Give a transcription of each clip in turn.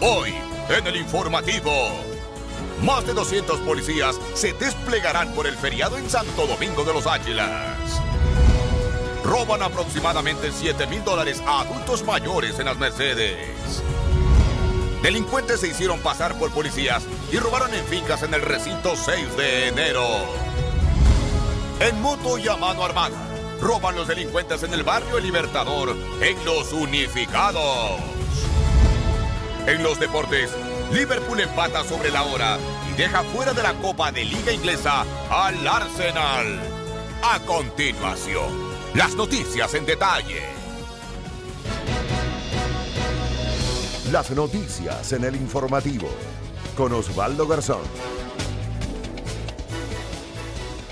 Hoy, en el informativo. Más de 200 policías se desplegarán por el feriado en Santo Domingo de los Águilas. Roban aproximadamente 7 mil dólares a adultos mayores en las Mercedes. Delincuentes se hicieron pasar por policías y robaron en fincas en el recinto 6 de enero. En moto y a mano armada, roban los delincuentes en el barrio Libertador en los unificados. En los deportes, Liverpool empata sobre la hora y deja fuera de la Copa de Liga Inglesa al Arsenal. A continuación, las noticias en detalle. Las noticias en el informativo con Osvaldo Garzón.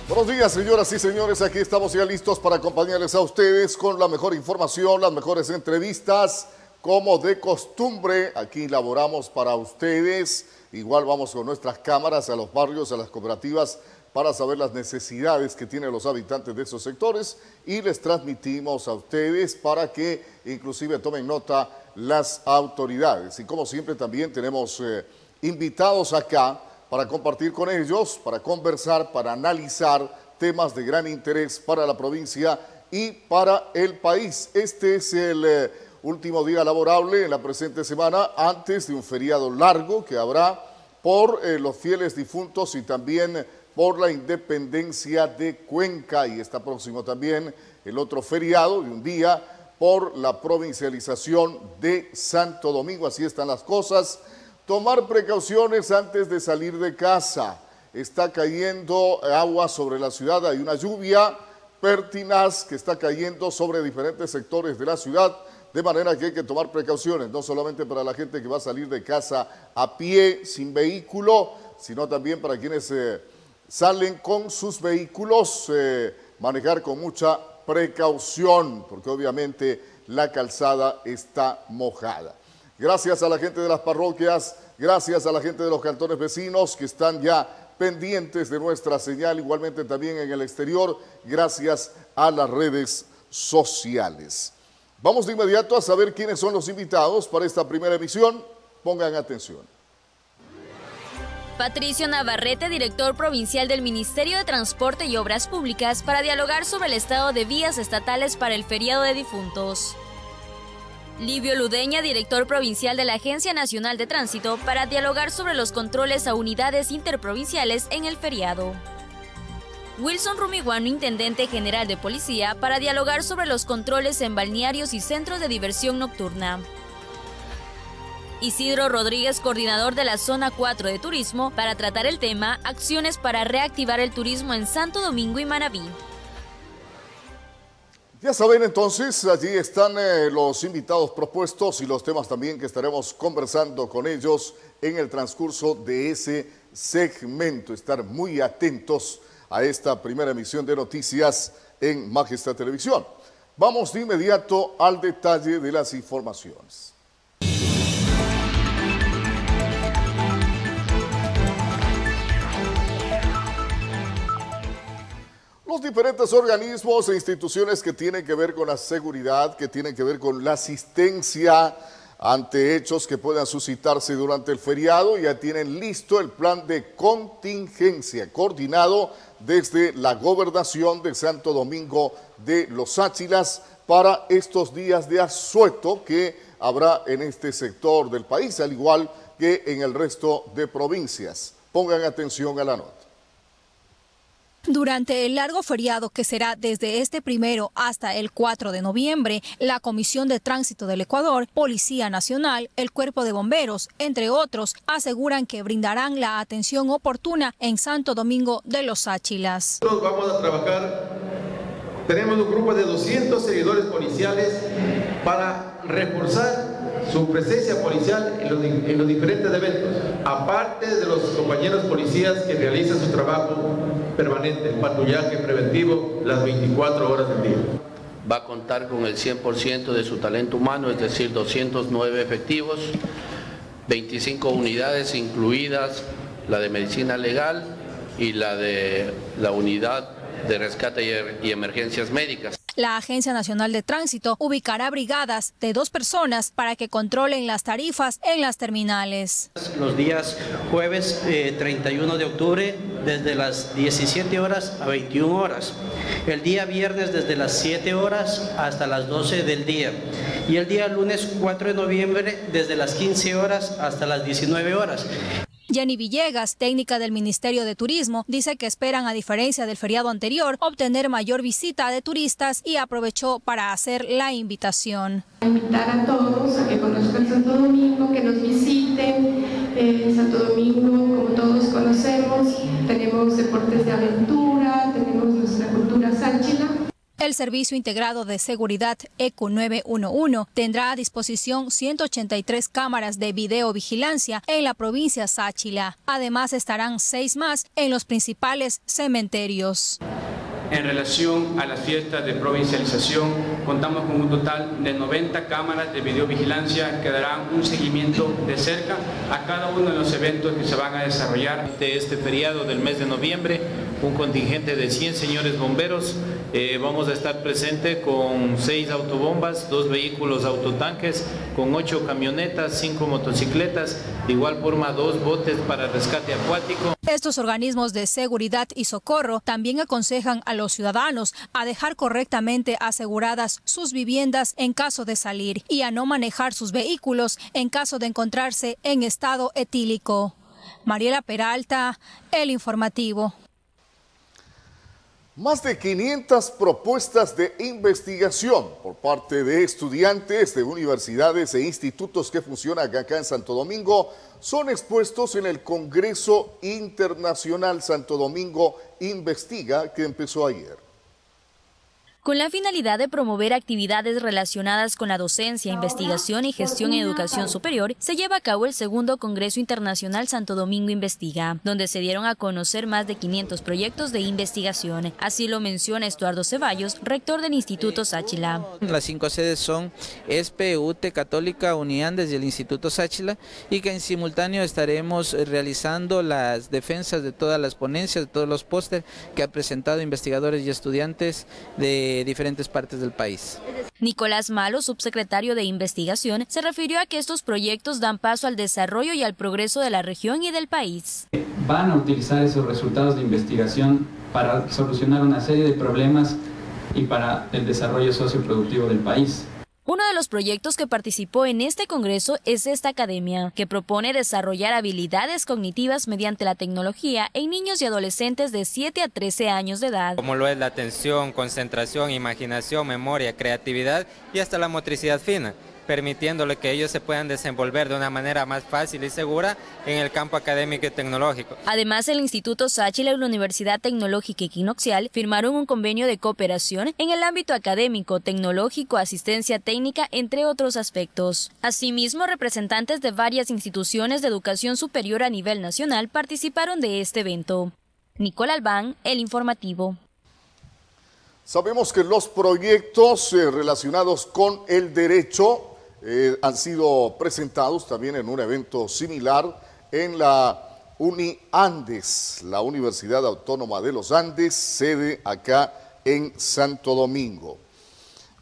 Buenos días, señoras y señores. Aquí estamos ya listos para acompañarles a ustedes con la mejor información, las mejores entrevistas. Como de costumbre, aquí laboramos para ustedes. Igual vamos con nuestras cámaras a los barrios, a las cooperativas, para saber las necesidades que tienen los habitantes de esos sectores y les transmitimos a ustedes para que inclusive tomen nota las autoridades. Y como siempre también tenemos eh, invitados acá para compartir con ellos, para conversar, para analizar temas de gran interés para la provincia y para el país. Este es el eh, último día laborable en la presente semana antes de un feriado largo que habrá por eh, los fieles difuntos y también por la independencia de Cuenca y está próximo también el otro feriado de un día por la provincialización de Santo Domingo. Así están las cosas. Tomar precauciones antes de salir de casa. Está cayendo agua sobre la ciudad, hay una lluvia pertinaz que está cayendo sobre diferentes sectores de la ciudad, de manera que hay que tomar precauciones, no solamente para la gente que va a salir de casa a pie, sin vehículo, sino también para quienes... Eh, salen con sus vehículos, eh, manejar con mucha precaución, porque obviamente la calzada está mojada. Gracias a la gente de las parroquias, gracias a la gente de los cantones vecinos que están ya pendientes de nuestra señal, igualmente también en el exterior, gracias a las redes sociales. Vamos de inmediato a saber quiénes son los invitados para esta primera emisión. Pongan atención. Patricio Navarrete, director provincial del Ministerio de Transporte y Obras Públicas, para dialogar sobre el estado de vías estatales para el feriado de difuntos. Livio Ludeña, director provincial de la Agencia Nacional de Tránsito, para dialogar sobre los controles a unidades interprovinciales en el feriado. Wilson Rumiguano, intendente general de policía, para dialogar sobre los controles en balnearios y centros de diversión nocturna. Isidro Rodríguez, coordinador de la Zona 4 de Turismo, para tratar el tema Acciones para reactivar el turismo en Santo Domingo y Manabí. Ya saben entonces, allí están eh, los invitados propuestos y los temas también que estaremos conversando con ellos en el transcurso de ese segmento. Estar muy atentos a esta primera emisión de noticias en Majestad Televisión. Vamos de inmediato al detalle de las informaciones. Los diferentes organismos e instituciones que tienen que ver con la seguridad, que tienen que ver con la asistencia ante hechos que puedan suscitarse durante el feriado, ya tienen listo el plan de contingencia coordinado desde la gobernación de Santo Domingo de Los Áchilas para estos días de asueto que habrá en este sector del país, al igual que en el resto de provincias. Pongan atención a la nota. Durante el largo feriado que será desde este primero hasta el 4 de noviembre, la Comisión de Tránsito del Ecuador, Policía Nacional, el Cuerpo de Bomberos, entre otros, aseguran que brindarán la atención oportuna en Santo Domingo de los Áchilas. Nosotros vamos a trabajar, tenemos un grupo de 200 seguidores policiales para reforzar su presencia policial en los, diferentes eventos, aparte de los compañeros policías que realizan su trabajo permanente, patrullaje preventivo las 24 horas del día. Va a contar con el 100% de su talento humano, es decir, 209 efectivos, 25 unidades incluidas la de medicina legal y la de la unidad de rescate y emergencias médicas. La Agencia Nacional de Tránsito ubicará brigadas de dos personas para que controlen las tarifas en las terminales. Los días jueves 31 eh, de octubre desde las 17 horas a 21 horas. El día viernes desde las 7 horas hasta las 12 del día. Y el día lunes 4 de noviembre desde las 15 horas hasta las 19 horas. Jenny Villegas, técnica del Ministerio de Turismo, dice que esperan, a diferencia del feriado anterior, obtener mayor visita de turistas y aprovechó para hacer la invitación. Invitar a todos a que conozcan Santo Domingo, que nos visiten. Eh, Santo Domingo, como todos conocemos, tenemos deportes de aventura, tenemos nuestra cultura sáchila. El Servicio Integrado de Seguridad ECO 911 tendrá a disposición 183 cámaras de videovigilancia en la provincia Sáchila. Además estarán seis más en los principales cementerios. En relación a las fiestas de provincialización, contamos con un total de 90 cámaras de videovigilancia que darán un seguimiento de cerca a cada uno de los eventos que se van a desarrollar. De este feriado del mes de noviembre, un contingente de 100 señores bomberos. Eh, vamos a estar presente con 6 autobombas, 2 vehículos autotanques, con 8 camionetas, 5 motocicletas, de igual forma 2 botes para rescate acuático. Estos organismos de seguridad y socorro también aconsejan a los ciudadanos a dejar correctamente aseguradas sus viviendas en caso de salir y a no manejar sus vehículos en caso de encontrarse en estado etílico. Mariela Peralta, El Informativo. Más de 500 propuestas de investigación por parte de estudiantes de universidades e institutos que funcionan acá en Santo Domingo son expuestos en el Congreso Internacional. Santo Domingo Investiga que empezó ayer con la finalidad de promover actividades relacionadas con la docencia, investigación y gestión en educación superior, se lleva a cabo el segundo Congreso Internacional Santo Domingo Investiga, donde se dieron a conocer más de 500 proyectos de investigación. Así lo menciona Estuardo Ceballos, rector del Instituto Sáchila. Las cinco sedes son ESPE, Católica, Uniandes y el Instituto Sáchila, y que en simultáneo estaremos realizando las defensas de todas las ponencias, de todos los pósteres que han presentado investigadores y estudiantes de diferentes partes del país. Nicolás Malo, subsecretario de Investigación, se refirió a que estos proyectos dan paso al desarrollo y al progreso de la región y del país. Van a utilizar esos resultados de investigación para solucionar una serie de problemas y para el desarrollo socioproductivo del país. Uno de los proyectos que participó en este Congreso es esta academia, que propone desarrollar habilidades cognitivas mediante la tecnología en niños y adolescentes de 7 a 13 años de edad. Como lo es la atención, concentración, imaginación, memoria, creatividad y hasta la motricidad fina permitiéndole que ellos se puedan desenvolver de una manera más fácil y segura en el campo académico y tecnológico. Además, el Instituto Sáchila y la Universidad Tecnológica Equinoxial firmaron un convenio de cooperación en el ámbito académico, tecnológico, asistencia técnica, entre otros aspectos. Asimismo, representantes de varias instituciones de educación superior a nivel nacional participaron de este evento. Nicole Albán, El Informativo. Sabemos que los proyectos eh, relacionados con el derecho eh, han sido presentados también en un evento similar en la Uni Andes, la Universidad Autónoma de los Andes, sede acá en Santo Domingo.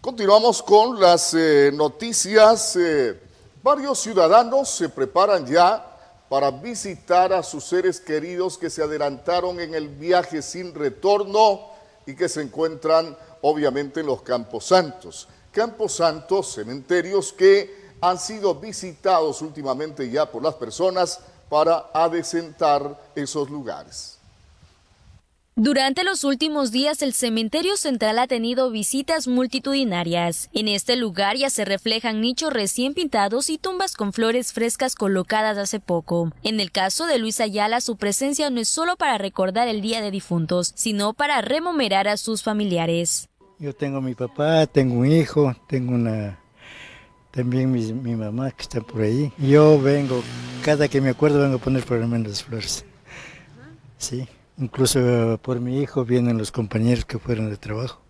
Continuamos con las eh, noticias. Eh, varios ciudadanos se preparan ya para visitar a sus seres queridos que se adelantaron en el viaje sin retorno y que se encuentran obviamente en los Campos Santos. Campos Santos, cementerios que han sido visitados últimamente ya por las personas para adecentar esos lugares. Durante los últimos días el cementerio central ha tenido visitas multitudinarias. En este lugar ya se reflejan nichos recién pintados y tumbas con flores frescas colocadas hace poco. En el caso de Luis Ayala su presencia no es solo para recordar el Día de Difuntos, sino para rememorar a sus familiares. Yo tengo mi papá, tengo un hijo, tengo una también mi, mi, mamá que está por ahí. Yo vengo, cada que me acuerdo vengo a poner por menos flores. Sí, incluso por mi hijo vienen los compañeros que fueron de trabajo.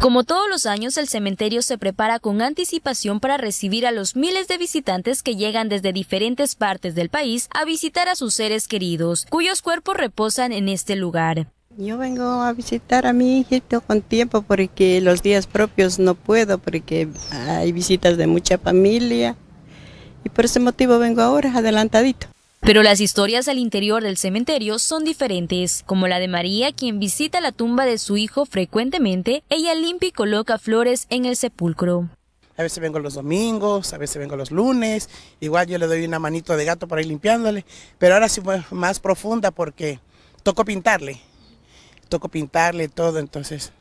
Como todos los años, el cementerio se prepara con anticipación para recibir a los miles de visitantes que llegan desde diferentes partes del país a visitar a sus seres queridos, cuyos cuerpos reposan en este lugar. Yo vengo a visitar a mi hijito con tiempo porque los días propios no puedo porque hay visitas de mucha familia. Y por ese motivo vengo ahora adelantadito. Pero las historias al interior del cementerio son diferentes, como la de María, quien visita la tumba de su hijo frecuentemente, ella limpia y coloca flores en el sepulcro. A veces vengo los domingos, a veces vengo los lunes, igual yo le doy una manito de gato para ir limpiándole, pero ahora sí fue más profunda porque tocó pintarle, tocó pintarle todo, entonces,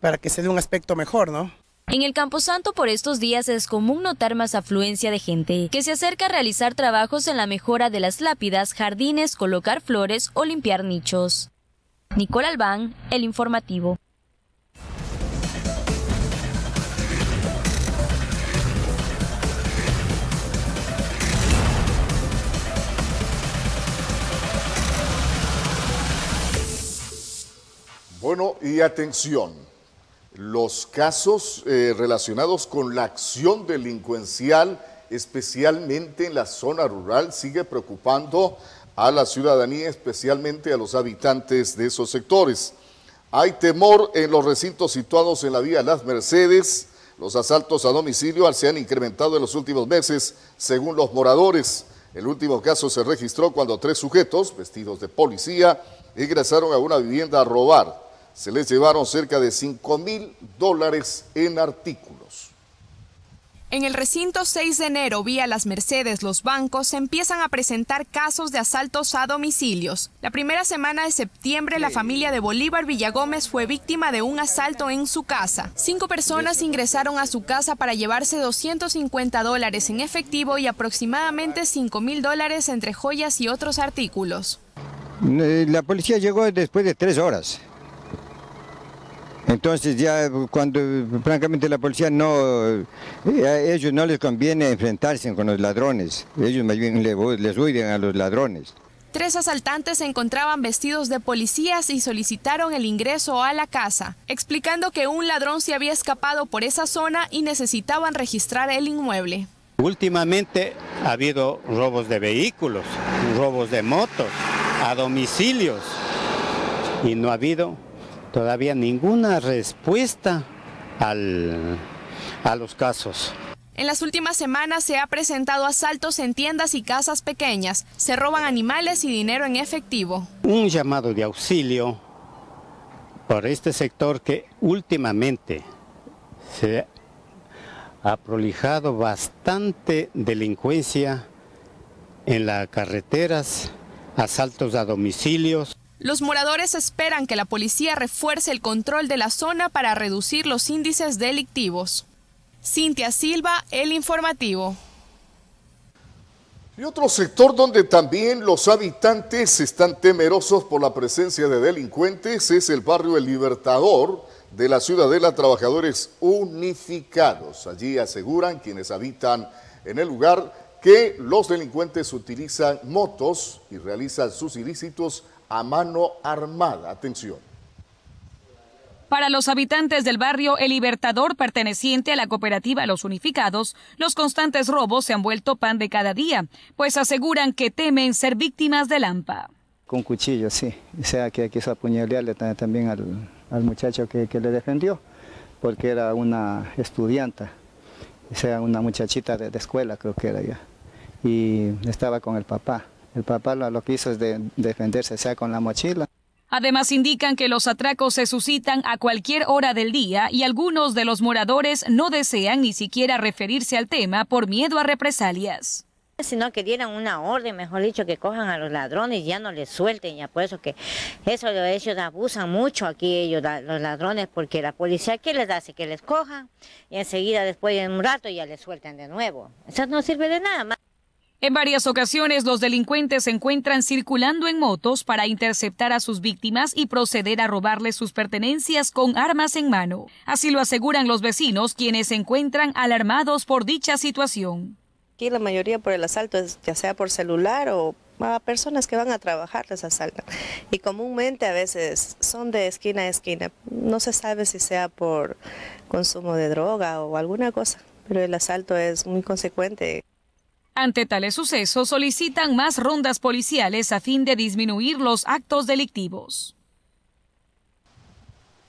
para que se dé un aspecto mejor, ¿no? En el Camposanto por estos días es común notar más afluencia de gente que se acerca a realizar trabajos en la mejora de las lápidas, jardines, colocar flores o limpiar nichos. Nicole Albán, El Informativo. Bueno, y atención, los casos eh, relacionados con la acción delincuencial, especialmente en la zona rural, sigue preocupando a la ciudadanía, especialmente a los habitantes de esos sectores. Hay temor en los recintos situados en la vía Las Mercedes. Los asaltos a domicilio se han incrementado en los últimos meses, según los moradores. El último caso se registró cuando tres sujetos, vestidos de policía, ingresaron a una vivienda a robar se les llevaron cerca de 5 mil dólares en artículos. En el recinto 6 de enero, vía las Mercedes, los bancos se empiezan a presentar casos de asaltos a domicilios. La primera semana de septiembre, la familia de Bolívar Villagómez fue víctima de un asalto en su casa. Cinco personas ingresaron a su casa para llevarse 250 dólares en efectivo y aproximadamente 5 mil dólares entre joyas y otros artículos. Eh, la policía llegó después de tres horas. Entonces ya cuando francamente la policía no, eh, a ellos no les conviene enfrentarse con los ladrones, ellos más bien les huyen a los ladrones. Tres asaltantes se encontraban vestidos de policías y solicitaron el ingreso a la casa, explicando que un ladrón se había escapado por esa zona y necesitaban registrar el inmueble. Últimamente ha habido robos de vehículos, robos de motos, a domicilios y no ha habido todavía ninguna respuesta a los casos. En las últimas semanas se ha presentado asaltos en tiendas y casas pequeñas. Se roban animales y dinero en efectivo. Un llamado de auxilio por este sector que últimamente se ha prolijado bastante delincuencia en las carreteras, asaltos a domicilios. Los moradores esperan que la policía refuerce el control de la zona para reducir los índices delictivos. Cintia Silva, El Informativo. Y otro sector donde también los habitantes están temerosos por la presencia de delincuentes es el barrio El Libertador de la Ciudadela Trabajadores Unificados. Allí aseguran quienes habitan en el lugar que los delincuentes utilizan motos y realizan sus ilícitos a mano armada. Atención. Para los habitantes del barrio El Libertador, perteneciente a la cooperativa Los Unificados, los constantes robos se han vuelto pan de cada día, pues aseguran que temen ser víctimas de Lampa. Con cuchillo, sí. O sea, que quiso apuñalarle también al, muchacho que, le defendió, porque era una estudiante, o sea, una muchachita de, de escuela, creo que era ya. Y estaba con el papá. El papá lo, que hizo es de, defenderse, sea con la mochila. Además indican que los atracos se suscitan a cualquier hora del día y algunos de los moradores no desean ni siquiera referirse al tema por miedo a represalias. Sino que dieran una orden, mejor dicho, que cojan a los ladrones y ya no les suelten, ya por eso que eso ellos abusan mucho aquí ellos, los ladrones, porque la policía, ¿qué les hace? Que les cojan y enseguida después de un rato ya les sueltan de nuevo. Eso no sirve de nada. En varias ocasiones los delincuentes se encuentran circulando en motos para interceptar a sus víctimas y proceder a robarles sus pertenencias con armas en mano. Así lo aseguran los vecinos quienes se encuentran alarmados por dicha situación. Aquí la mayoría por el asalto es ya sea por celular o a personas que van a trabajar les asaltan. Y comúnmente a veces son de esquina a esquina. No se sabe si sea por consumo de droga o alguna cosa, pero el asalto es muy consecuente. Ante tales sucesos, solicitan más rondas policiales a fin de disminuir los actos delictivos.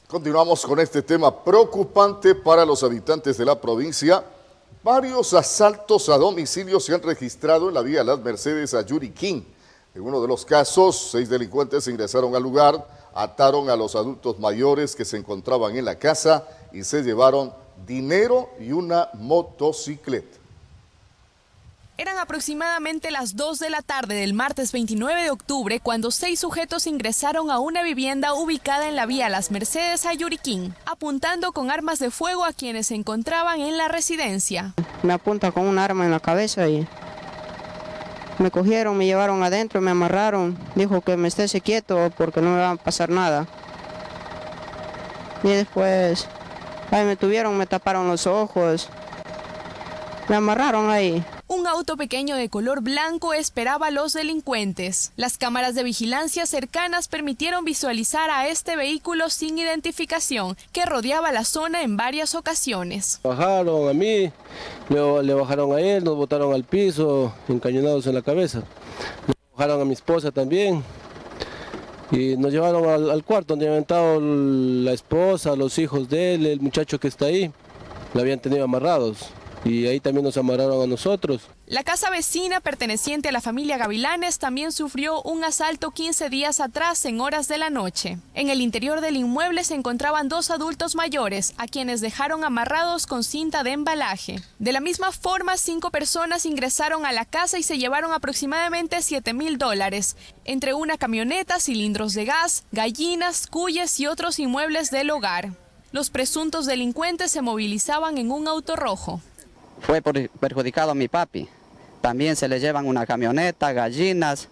Continuamos con este tema preocupante para los habitantes de la provincia. Varios asaltos a domicilio se han registrado en la vía Las Mercedes a Yuriquín. En uno de los casos, seis delincuentes ingresaron al lugar, ataron a los adultos mayores que se encontraban en la casa y se llevaron dinero y una motocicleta. Eran aproximadamente las 2 de la tarde del martes 29 de octubre cuando seis sujetos ingresaron a una vivienda ubicada en la vía Las Mercedes a Yuriquín, apuntando con armas de fuego a quienes se encontraban en la residencia. Me apunta con un arma en la cabeza y me cogieron, me llevaron adentro, me amarraron, dijo que me esté quieto porque no me va a pasar nada. Y después, ahí me tuvieron, me taparon los ojos, me amarraron ahí. Un auto pequeño de color blanco esperaba a los delincuentes. Las cámaras de vigilancia cercanas permitieron visualizar a este vehículo sin identificación que rodeaba la zona en varias ocasiones. Bajaron a mí, luego le bajaron a él, nos botaron al piso, encañonados en la cabeza. Le bajaron a mi esposa también, y nos llevaron al, al, cuarto donde habían estado la esposa, los hijos de él, el muchacho que está ahí, lo habían tenido amarrados y ahí también nos amarraron a nosotros. La casa vecina perteneciente a la familia Gavilanes también sufrió un asalto 15 días atrás en horas de la noche. En el interior del inmueble se encontraban dos adultos mayores, a quienes dejaron amarrados con cinta de embalaje. De la misma forma, cinco personas ingresaron a la casa y se llevaron aproximadamente 7 mil dólares, entre una camioneta, cilindros de gas, gallinas, cuyes y otros inmuebles del hogar. Los presuntos delincuentes se movilizaban en un auto rojo fue perjudicado mi papi. También se le llevan una camioneta, gallinas,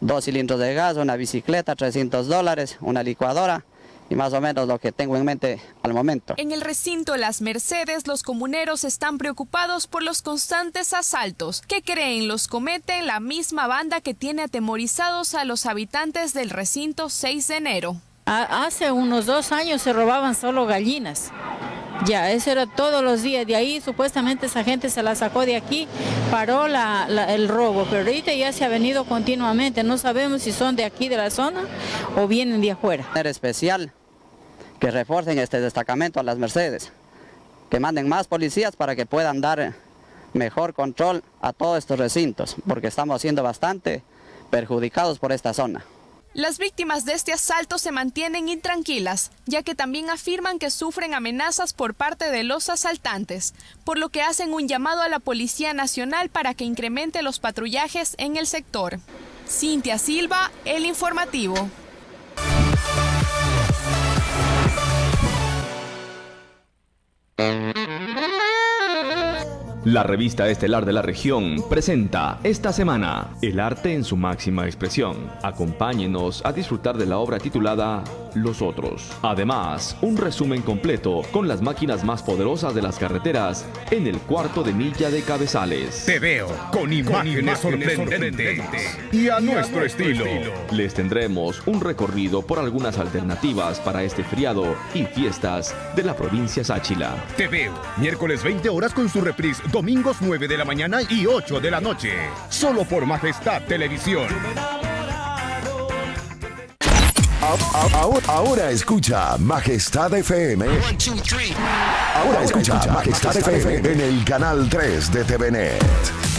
dos cilindros de gas, una bicicleta, 300 dólares, una licuadora y más o menos lo que tengo en mente al momento. En el recinto Las Mercedes, los comuneros están preocupados por los constantes asaltos que creen los comete la misma banda que tiene atemorizados a los habitantes del recinto 6 de enero. Hace unos dos años se robaban solo gallinas. Ya, eso era todos los días. De ahí supuestamente esa gente se la sacó de aquí, paró el robo, pero ahorita ya se ha venido continuamente. No sabemos si son de aquí de la zona o vienen de afuera. Era especial que refuercen este destacamento a las Mercedes, que manden más policías para que puedan dar mejor control a todos estos recintos, porque estamos siendo bastante perjudicados por esta zona. Las víctimas de este asalto se mantienen intranquilas, ya que también afirman que sufren amenazas por parte de los asaltantes, por lo que hacen un llamado a la Policía Nacional para que incremente los patrullajes en el sector. Cintia Silva, El Informativo. La revista estelar de la región presenta esta semana El arte en su máxima expresión. Acompáñenos a disfrutar de la obra titulada Los Otros. Además, un resumen completo con las máquinas más poderosas de las carreteras en el cuarto de milla de cabezales. Te veo con imágenes, sorprendentes, y a nuestro estilo. Les tendremos un recorrido por algunas alternativas para este feriado y fiestas de la provincia Sáchila. Te veo miércoles 20 horas con su reprise domingos 9 de la mañana y 8 de la noche. Solo por Majestad Televisión. Ahora, escucha Majestad FM. Ahora escucha Majestad FM en el canal 3 de TVNet.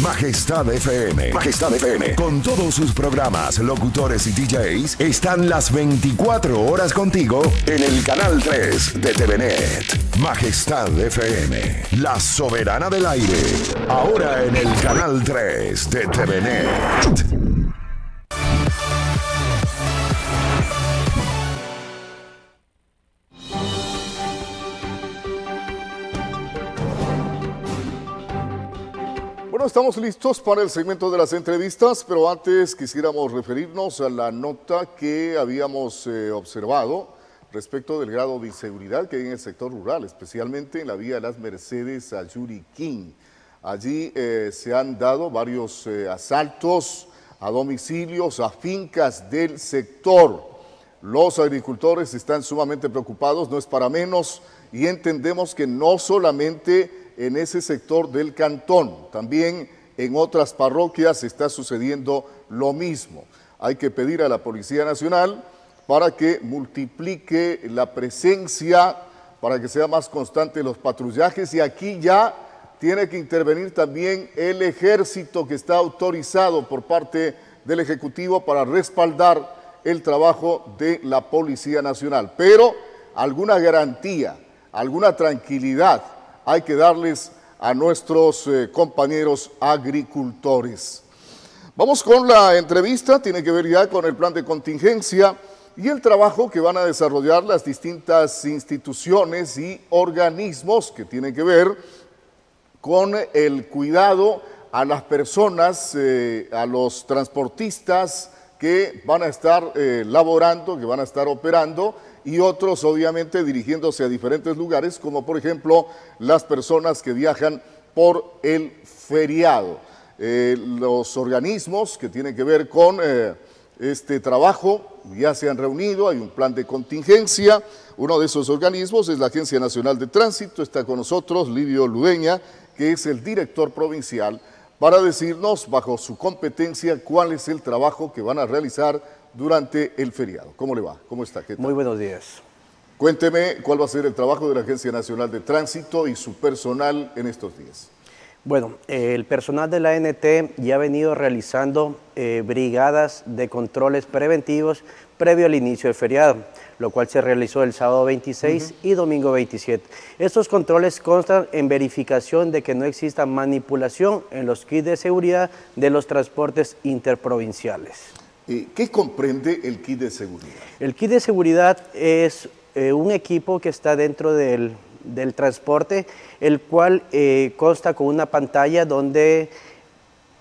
Majestad FM. Majestad FM. Con todos sus programas, locutores y DJs, están las 24 horas contigo en el canal 3 de TVNet. Majestad FM. La soberana del aire. Ahora en el canal 3 de TVNet. Estamos listos para el segmento de las entrevistas, pero antes quisiéramos referirnos a la nota que habíamos eh, observado respecto del grado de inseguridad que hay en el sector rural, especialmente en la vía las Mercedes a Yuriquín. Allí eh, se han dado varios eh, asaltos a domicilios, a fincas del sector. Los agricultores están sumamente preocupados, no es para menos, y entendemos que no solamente en ese sector del cantón. También en otras parroquias está sucediendo lo mismo. Hay que pedir a la Policía Nacional para que multiplique la presencia, para que sea más constante los patrullajes y aquí ya tiene que intervenir también el ejército que está autorizado por parte del Ejecutivo para respaldar el trabajo de la Policía Nacional. Pero alguna garantía, alguna tranquilidad hay que darles a nuestros eh, compañeros agricultores. Vamos con la entrevista, tiene que ver ya con el plan de contingencia y el trabajo que van a desarrollar las distintas instituciones y organismos que tienen que ver con el cuidado a las personas, eh, a los transportistas que van a estar eh, laborando, que van a estar operando y otros obviamente dirigiéndose a diferentes lugares, como por ejemplo las personas que viajan por el feriado. Eh, los organismos que tienen que ver con este trabajo ya se han reunido, hay un plan de contingencia. Uno de esos organismos es la Agencia Nacional de Tránsito, está con nosotros Livio Ludeña, que es el director provincial, para decirnos, bajo su competencia, cuál es el trabajo que van a realizar durante el feriado. ¿Cómo le va? ¿Cómo está? Muy buenos días. Cuénteme cuál va a ser el trabajo de la Agencia Nacional de Tránsito y su personal en estos días. Bueno, el personal de la ANT ya ha venido realizando eh, brigadas de controles preventivos previo al inicio del feriado lo cual se realizó el sábado 26 y domingo 27. Estos controles constan en verificación de que no exista manipulación en los kits de seguridad de los transportes interprovinciales. ¿Qué comprende el kit de seguridad? El kit de seguridad es eh, un equipo que está dentro del, transporte, el cual eh, consta con una pantalla donde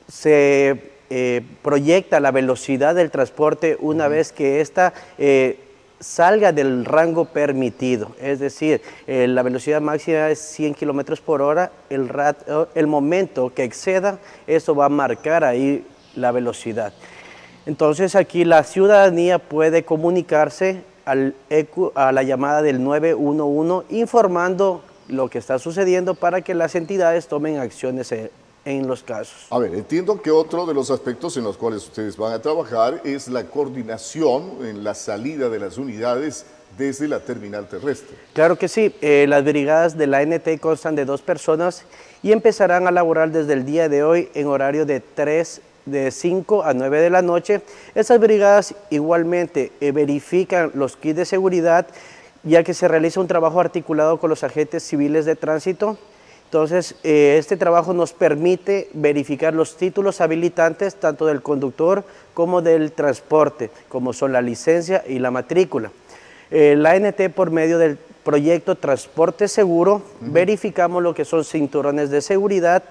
se eh, proyecta la velocidad del transporte una vez que ésta salga del rango permitido, es decir, eh, la velocidad máxima es 100 kilómetros por hora, el, el momento que exceda, eso va a marcar ahí la velocidad. Entonces aquí la ciudadanía puede comunicarse al a la llamada del 911 informando lo que está sucediendo para que las entidades tomen acciones en los casos. A ver, entiendo que otro de los aspectos en los cuales ustedes van a trabajar es la coordinación en la salida de las unidades desde la terminal terrestre. Claro que sí, eh, las brigadas de la ANT constan de dos personas y empezarán a laborar desde el día de hoy en horario de 3 de 5 a 9 de la noche. Esas brigadas igualmente eh, verifican los kits de seguridad ya que se realiza un trabajo articulado con los agentes civiles de tránsito, entonces, eh, este trabajo nos permite verificar los títulos habilitantes tanto del conductor como del transporte, como son la licencia y la matrícula. Eh, la ANT por medio del proyecto Transporte Seguro, verificamos lo que son cinturones de seguridad,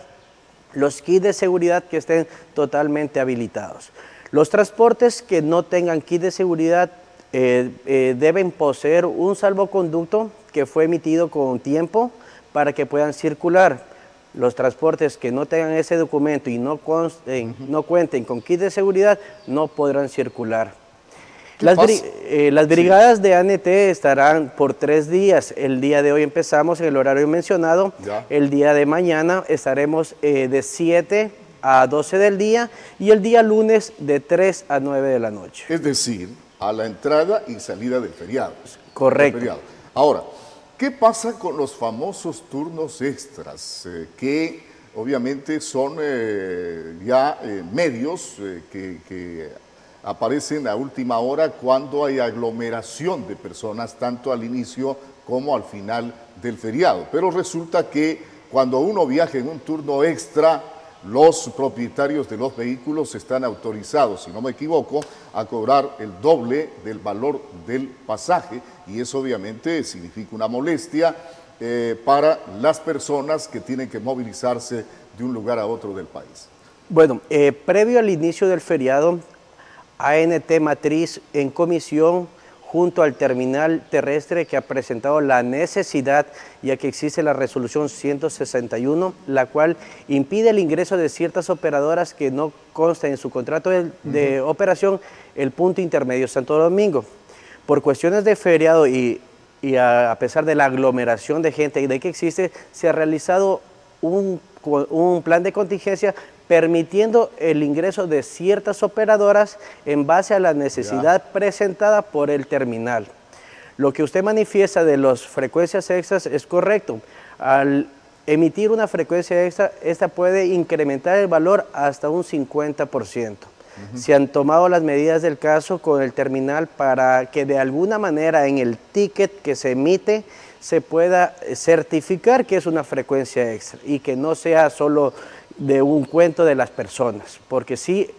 los kits de seguridad que estén totalmente habilitados. Los transportes que no tengan kit de seguridad eh, deben poseer un salvoconducto que fue emitido con tiempo, para que puedan circular. Los transportes que no tengan ese documento y no, consten, no cuenten con kit de seguridad no podrán circular. Las, eh, las, brigadas de ANT estarán por tres días. El día de hoy empezamos en el horario mencionado. El día de mañana estaremos eh, de 7 a 12 del día y el día lunes de 3 a 9 de la noche. Es decir, a la entrada y salida del feriado. Correcto. Ahora, ¿Qué pasa con los famosos turnos extras? Eh, que obviamente son ya medios que, que, aparecen a última hora cuando hay aglomeración de personas, tanto al inicio como al final del feriado. Pero resulta que cuando uno viaja en un turno extra, los propietarios de los vehículos están autorizados, si no me equivoco, a cobrar el doble del valor del pasaje y eso obviamente significa una molestia eh, para las personas que tienen que movilizarse de un lugar a otro del país. Bueno, eh, previo al inicio del feriado, ANT Matriz en comisión junto al terminal terrestre que ha presentado la necesidad, ya que existe la resolución 161, la cual impide el ingreso de ciertas operadoras que no consta en su contrato de, operación el punto intermedio Santo Domingo. Por cuestiones de feriado y, a, pesar de la aglomeración de gente y de que existe, se ha realizado un un plan de contingencia permitiendo el ingreso de ciertas operadoras en base a la necesidad presentada por el terminal. Lo que usted manifiesta de las frecuencias extras es correcto. Al emitir una frecuencia extra, esta puede incrementar el valor hasta un 50%. Se han tomado las medidas del caso con el terminal para que de alguna manera en el ticket que se emite se pueda certificar que es una frecuencia extra y que no sea solo de un cuento de las personas, porque sí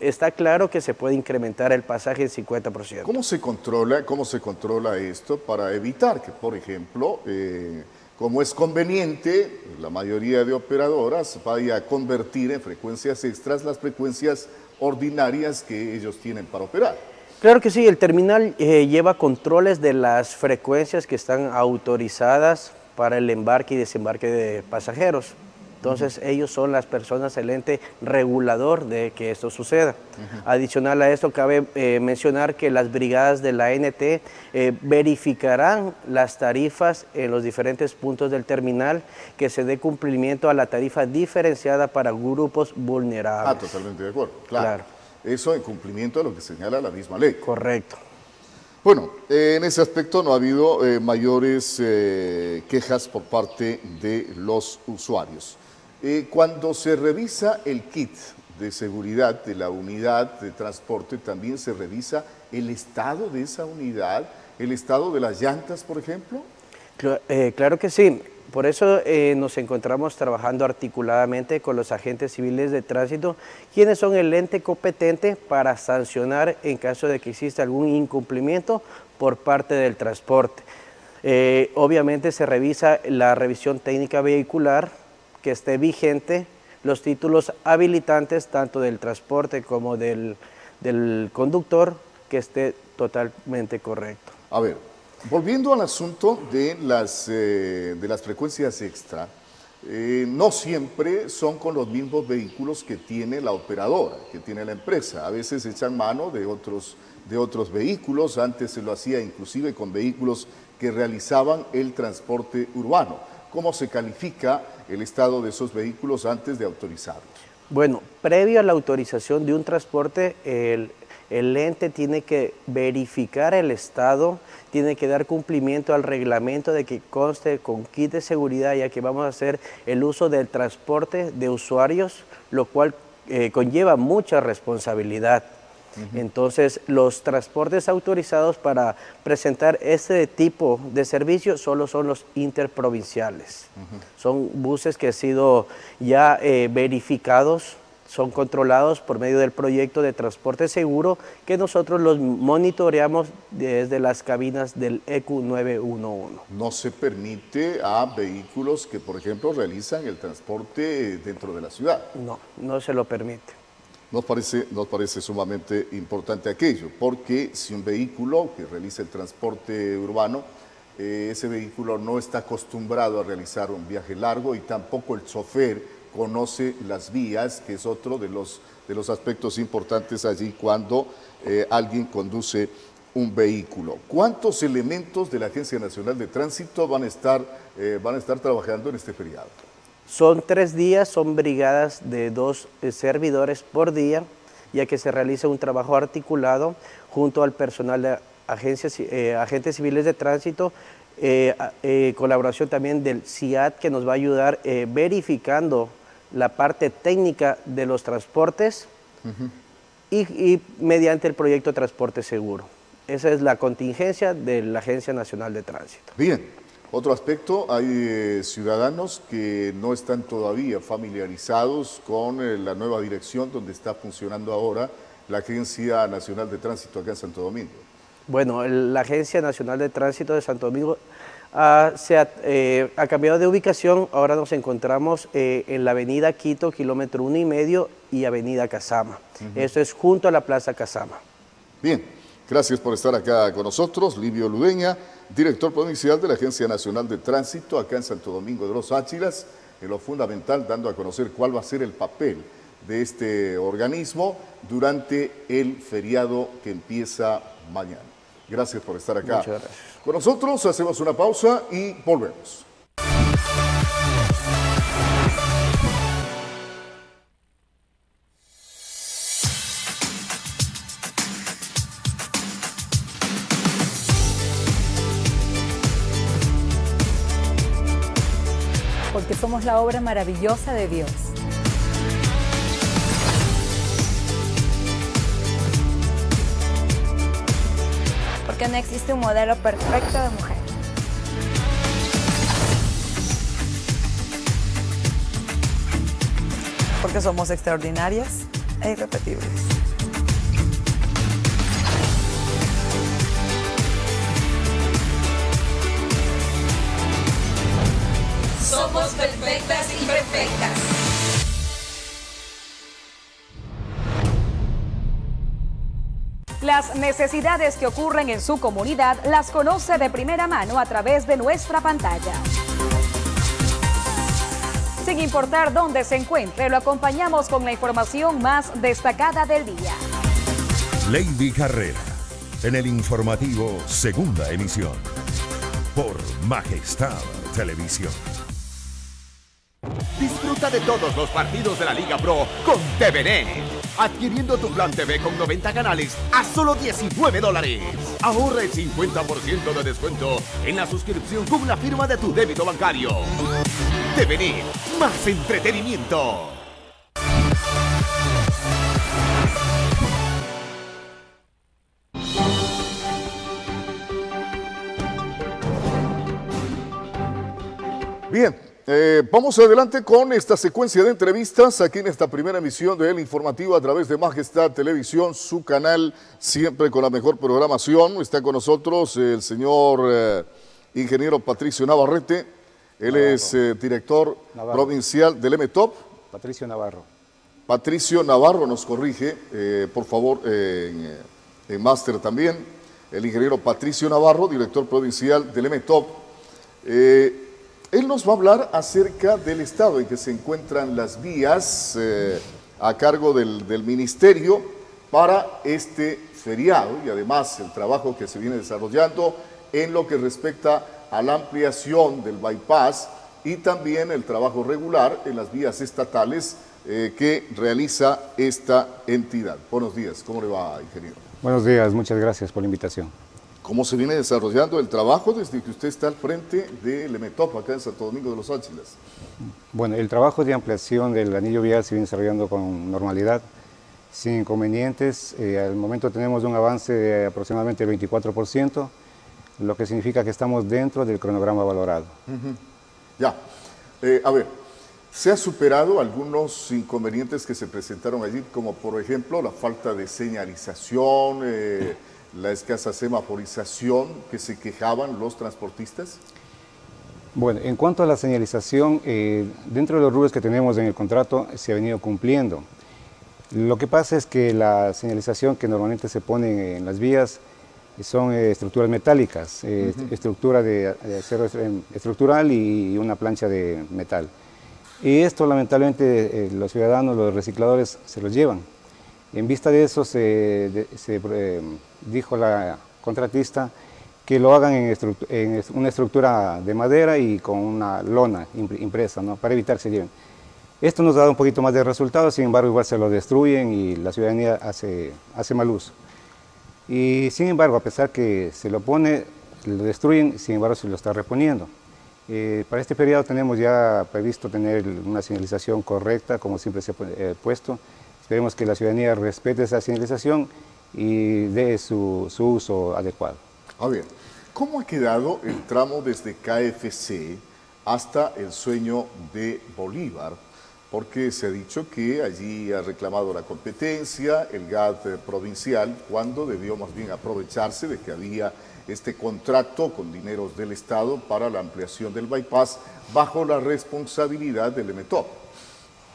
está claro que se puede incrementar el pasaje en 50%. ¿Cómo se controla, cómo se controla esto para evitar que, por ejemplo, eh, como es conveniente, la mayoría de operadoras vaya a convertir en frecuencias extras las frecuencias ordinarias que ellos tienen para operar? Claro que sí, el terminal eh, lleva controles de las frecuencias que están autorizadas para el embarque y desembarque de pasajeros. Entonces ellos son las personas, el ente regulador de que esto suceda. Adicional a esto, cabe eh, mencionar que las brigadas de la NT eh, verificarán las tarifas en los diferentes puntos del terminal, que se dé cumplimiento a la tarifa diferenciada para grupos vulnerables. Ah, totalmente de acuerdo, claro. Eso en cumplimiento de lo que señala la misma ley. Correcto. Bueno, en ese aspecto no ha habido eh, mayores quejas por parte de los usuarios. Eh, cuando se revisa el kit de seguridad de la unidad de transporte, también se revisa el estado de esa unidad, el estado de las llantas, por ejemplo. Eh, claro que sí. Por eso eh, nos encontramos trabajando articuladamente con los agentes civiles de tránsito, quienes son el ente competente para sancionar en caso de que exista algún incumplimiento por parte del transporte. obviamente se revisa la revisión técnica vehicular, que esté vigente los títulos habilitantes tanto del transporte como del, conductor que esté totalmente correcto. A ver, volviendo al asunto de las, eh, de las frecuencias extra, eh, no siempre son con los mismos vehículos que tiene la operadora, que tiene la empresa. A veces echan mano de otros, de otros vehículos, antes se lo hacía inclusive con vehículos que realizaban el transporte urbano. ¿Cómo se califica el estado de esos vehículos antes de autorizarlos? Bueno, previo a la autorización de un transporte, el, ente tiene que verificar el estado, tiene que dar cumplimiento al reglamento de que conste con kit de seguridad, ya que vamos a hacer el uso del transporte de usuarios, lo cual eh, conlleva mucha responsabilidad. Entonces, los transportes autorizados para presentar este tipo de servicio solo son los interprovinciales. Son buses que han sido ya eh, verificados, son controlados por medio del proyecto de transporte seguro que nosotros los monitoreamos desde las cabinas del EQ 911. No se permite a vehículos que, por ejemplo, realizan el transporte dentro de la ciudad. No, no se lo permite. Nos parece, sumamente importante aquello, porque si un vehículo que realiza el transporte urbano, eh, ese vehículo no está acostumbrado a realizar un viaje largo y tampoco el chofer conoce las vías, que es otro de los, de los aspectos importantes allí cuando eh, alguien conduce un vehículo. ¿Cuántos elementos de la Agencia Nacional de Tránsito van a estar, eh, van a estar trabajando en este feriado? Son tres días, son brigadas de dos eh, servidores por día, ya que se realiza un trabajo articulado junto al personal de agencias, eh, agentes civiles de tránsito, eh, colaboración también del CIAT que nos va a ayudar verificando la parte técnica de los transportes y, y mediante el proyecto Transporte Seguro. Esa es la contingencia de la Agencia Nacional de Tránsito. Bien, otro aspecto, hay eh, ciudadanos que no están todavía familiarizados con eh, la nueva dirección donde está funcionando ahora la Agencia Nacional de Tránsito acá en Santo Domingo. Bueno, la Agencia Nacional de Tránsito de Santo Domingo ha, se ha, eh, cambiado de ubicación. Ahora nos encontramos en la avenida Quito, kilómetro uno y medio, y avenida Casama. Eso es junto a la Plaza Casama. Bien, gracias por estar acá con nosotros, Livio Ludeña director provincial de la Agencia Nacional de Tránsito acá en Santo Domingo de los Áchilas, en lo fundamental dando a conocer cuál va a ser el papel de este organismo durante el feriado que empieza mañana. Gracias por estar acá. Con nosotros hacemos una pausa y volvemos. La obra maravillosa de Dios. Porque no existe un modelo perfecto de mujer. Porque somos extraordinarias e irrepetibles. Somos perfectas y perfectas. Las necesidades que ocurren en su comunidad las conoce de primera mano a través de nuestra pantalla. Sin importar dónde se encuentre, lo acompañamos con la información más destacada del día. Lady Carrera, en el informativo Segunda Emisión, por Majestad Televisión. Disfruta de todos los partidos de la Liga Pro con TVN. Adquiriendo tu plan TV con 90 canales a solo 19 dólares. Ahorra el 50% de descuento en la suscripción con la firma de tu débito bancario. TVN, más entretenimiento. Bien, eh, vamos adelante con esta secuencia de entrevistas aquí en esta primera emisión de El Informativo a través de Majestad Televisión, su canal siempre con la mejor programación. Está con nosotros el señor eh, ingeniero Patricio Navarrete, él es eh, director Navarro. provincial del MTOP. Patricio Navarro. Patricio Navarro nos corrige, por favor, en, en máster también. El ingeniero Patricio Navarro, director provincial del MTOP. Él nos va a hablar acerca del estado en que se encuentran las vías eh, a cargo del, del ministerio para este feriado y además el trabajo que se viene desarrollando en lo que respecta a la ampliación del bypass y también el trabajo regular en las vías estatales eh, que realiza esta entidad. Buenos días, ¿cómo le va, ingeniero? Buenos días, muchas gracias por la invitación. ¿Cómo se viene desarrollando el trabajo desde que usted está al frente del EMETOP acá en Santo Domingo de los Ángeles? Bueno, el trabajo de ampliación del anillo vial se viene desarrollando con normalidad, sin inconvenientes. Eh, al momento tenemos un avance de aproximadamente el 24%, lo que significa que estamos dentro del cronograma valorado. Ya. Eh, a ver, ¿se ha superado algunos inconvenientes que se presentaron allí, como por ejemplo la falta de señalización, eh, la escasa semaforización que se quejaban los transportistas? Bueno, en cuanto a la señalización, eh, dentro de los rubros que tenemos en el contrato se ha venido cumpliendo. Lo que pasa es que la señalización que normalmente se pone en las vías son eh, estructuras metálicas, eh, Ujú. estructura de, de acero est- estructural y una plancha de metal. Y esto lamentablemente eh, los ciudadanos, los recicladores se los llevan. En vista de eso se, de- se, eh, dijo la contratista que lo hagan en, una estructura de madera y con una lona impre- impresa, ¿no? para evitar que se lleven. Esto nos dado un poquito más de resultados, sin embargo igual se lo destruyen y la ciudadanía hace, hace mal uso. Y sin embargo, a pesar que se lo pone, lo destruyen, sin embargo se lo está reponiendo. Eh, para este periodo tenemos ya previsto tener una señalización correcta, como siempre se ha eh, puesto. Esperemos que la ciudadanía respete esa señalización y dé su, su uso adecuado. A ver, ¿cómo ha quedado el tramo desde KFC hasta el sueño de Bolívar? Porque se ha dicho que allí ha reclamado la competencia el GAT provincial, cuando debió más bien aprovecharse de que había este contrato con dineros del Estado para la ampliación del bypass bajo la responsabilidad del EMETOP.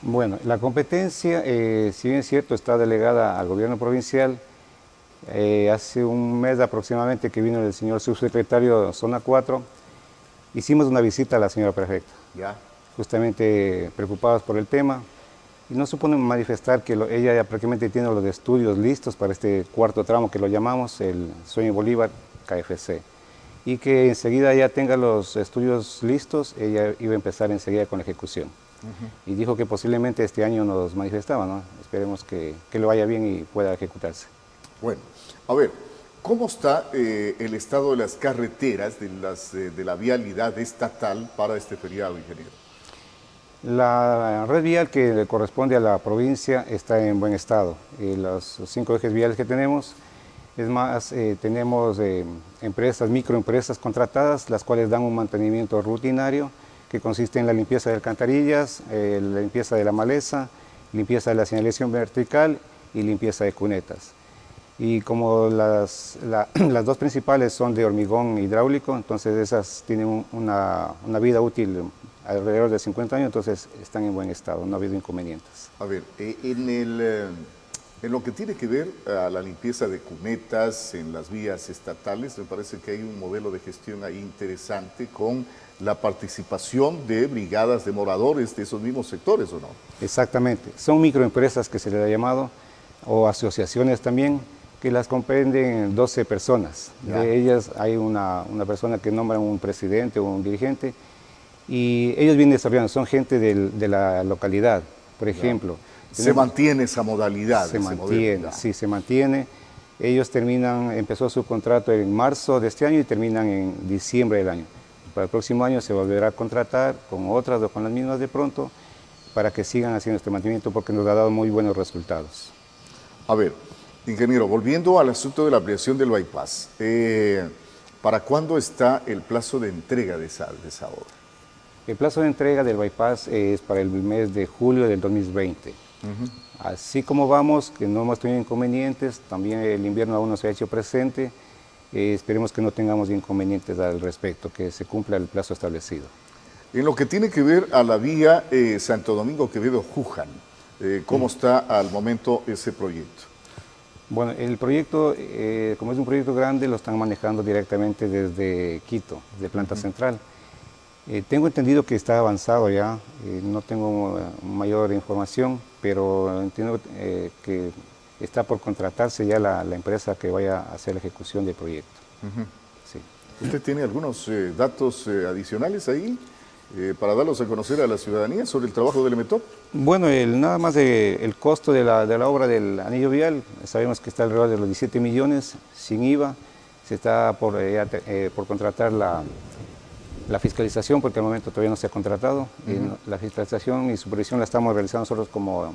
Bueno, la competencia, eh, si bien es cierto, está delegada al gobierno provincial. Eh, hace un mes aproximadamente que vino el señor subsecretario de Zona 4, hicimos una visita a la señora prefecta, Ya. justamente preocupados por el tema, y nos supone manifestar que lo- ella ya prácticamente tiene los estudios listos para este cuarto tramo que lo llamamos el Sueño Bolívar KFC, y que enseguida ya tenga los estudios listos, ella iba a empezar enseguida con la ejecución y dijo que posiblemente este año nos manifestaba, ¿no? Esperemos que, que le vaya bien y pueda ejecutarse. Bueno, a ver, ¿cómo está eh, el estado de las carreteras, de, las, eh, de la vialidad estatal para este feriado, ingeniero? La red vial que corresponde a la provincia está en buen estado. Y los cinco ejes viales que tenemos, es más, eh, tenemos eh, empresas, microempresas contratadas, las cuales dan un mantenimiento rutinario que consiste en la limpieza de alcantarillas, eh, la limpieza de la maleza, limpieza de la señalización vertical y limpieza de cunetas. Y como las, las dos principales son de hormigón hidráulico, entonces esas tienen una, una vida útil alrededor de 50 años, entonces están en buen estado, no ha habido inconvenientes. A ver, eh, en, el, eh, en lo que tiene que ver a la limpieza de cunetas en las vías estatales, me parece que hay un modelo de gestión ahí interesante con la participación de brigadas de moradores de esos mismos sectores, ¿o no? Exactamente, son microempresas que se le ha llamado, o asociaciones también, que las comprenden 12 personas. De ellas hay una, una persona que nombra un presidente o un dirigente, y ellos vienen desarrollando, son gente de la localidad, por ejemplo. Se mantiene esa modalidad. Se mantiene, sí, se mantiene. Ellos terminan, empezó su contrato en marzo de este año y terminan en diciembre del año. Para el próximo año se volverá a contratar con otras o con las mismas de pronto para que sigan haciendo este mantenimiento porque nos ha dado muy buenos resultados. A ver, ingeniero, volviendo al asunto de la ampliación del bypass, eh, ¿para cuándo está el plazo de entrega de esa, de esa obra? El plazo de entrega del bypass es para el mes de julio del 2020. Así como vamos, que no hemos tenido inconvenientes, también el invierno aún no se ha hecho presente, eh, esperemos que no tengamos inconvenientes al respecto, que se cumpla el plazo establecido. En lo que tiene que ver a la vía eh, Santo Domingo Quevedo-Juján, ¿cómo está al momento ese proyecto? Bueno, el proyecto, como es un proyecto grande, lo están manejando directamente desde Quito, de planta central. Eh, tengo entendido que está avanzado ya, eh, no tengo eh, mayor información, pero entiendo que está por contratarse ya la, empresa que vaya a hacer la ejecución del proyecto. ¿Usted tiene algunos datos adicionales ahí para darlos a conocer a la ciudadanía sobre el trabajo del METOP? Bueno, el, nada más el costo de la, de la, obra del anillo vial, sabemos que está alrededor de los 17 millones sin IVA, se está por, por contratar la, la fiscalización, porque al momento todavía no se ha contratado, la fiscalización y supervisión la estamos realizando nosotros como,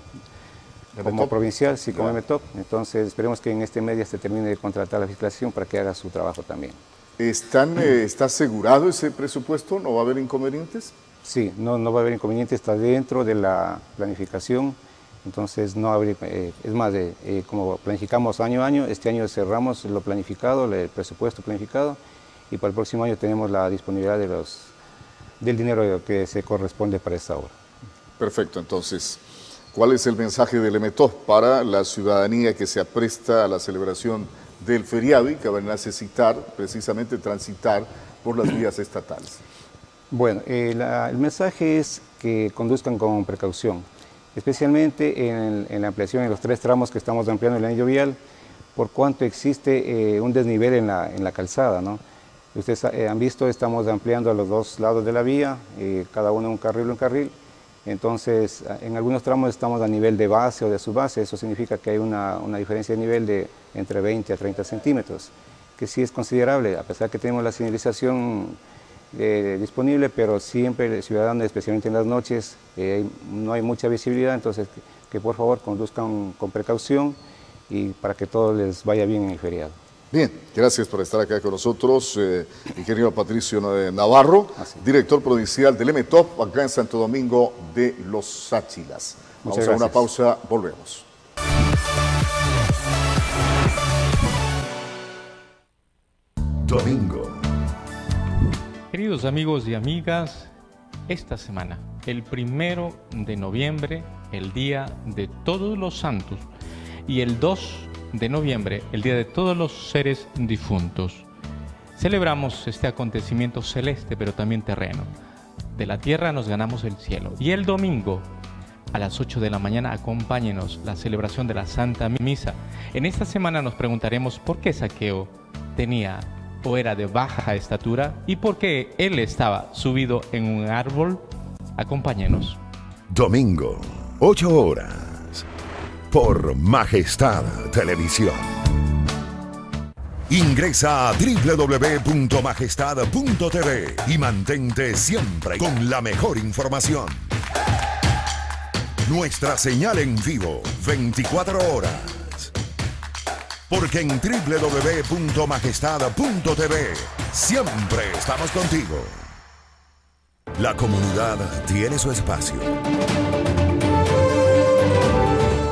como provincial, sí, como METOP. Entonces esperemos que en este medio se termine de contratar la fiscalización para que haga su trabajo también. ¿Están, eh, ¿Está asegurado ese presupuesto? ¿No va a haber inconvenientes? Sí, no, no va a haber inconvenientes, está dentro de la planificación. Entonces, no habría, eh, es más, eh, como planificamos año a año, este año cerramos lo planificado, el presupuesto planificado, y para el próximo año tenemos la disponibilidad de los, del dinero que se corresponde para esta obra. Perfecto, entonces, ¿cuál es el mensaje del EMETO para la ciudadanía que se apresta a la celebración del feriado y que va a necesitar precisamente transitar por las vías estatales? Bueno, eh, el mensaje es que conduzcan con precaución, especialmente en, la ampliación de los tres tramos que estamos ampliando el anillo vial, por cuanto existe eh, un desnivel en la, en la calzada, ¿no? Ustedes eh, han visto, estamos ampliando a los dos lados de la vía, cada uno un carril, un carril. Entonces, en algunos tramos estamos a nivel de base o de subase, eso significa que hay una, diferencia de nivel de entre 20 a 30 centímetros, que sí es considerable, a pesar que tenemos la señalización eh, disponible, pero siempre el ciudadano, especialmente en las noches, no hay mucha visibilidad, entonces que, que por favor conduzcan con precaución y para que todo les vaya bien en el feriado. Bien, gracias por estar acá con nosotros, eh, ingeniero Patricio Navarro, director provincial del MTOP acá en Santo Domingo de Los Sáchilas. Vamos a una pausa, volvemos. Domingo. Queridos amigos y amigas, esta semana, el primero de noviembre, el Día de Todos los Santos, y el 2 de noviembre, el Día de todos los seres difuntos. Celebramos este acontecimiento celeste, pero también terreno. De la tierra nos ganamos el cielo. Y el domingo, a las 8 de la mañana, acompáñenos la celebración de la Santa Misa. En esta semana nos preguntaremos por qué Saqueo tenía o era de baja estatura y por qué él estaba subido en un árbol. Acompáñenos. Domingo, 8 horas por Majestad Televisión. Ingresa a www.majestad.tv y mantente siempre con la mejor información. nuestra señal en vivo 24 horas. Porque en www.majestad.tv siempre estamos contigo. La comunidad tiene su espacio.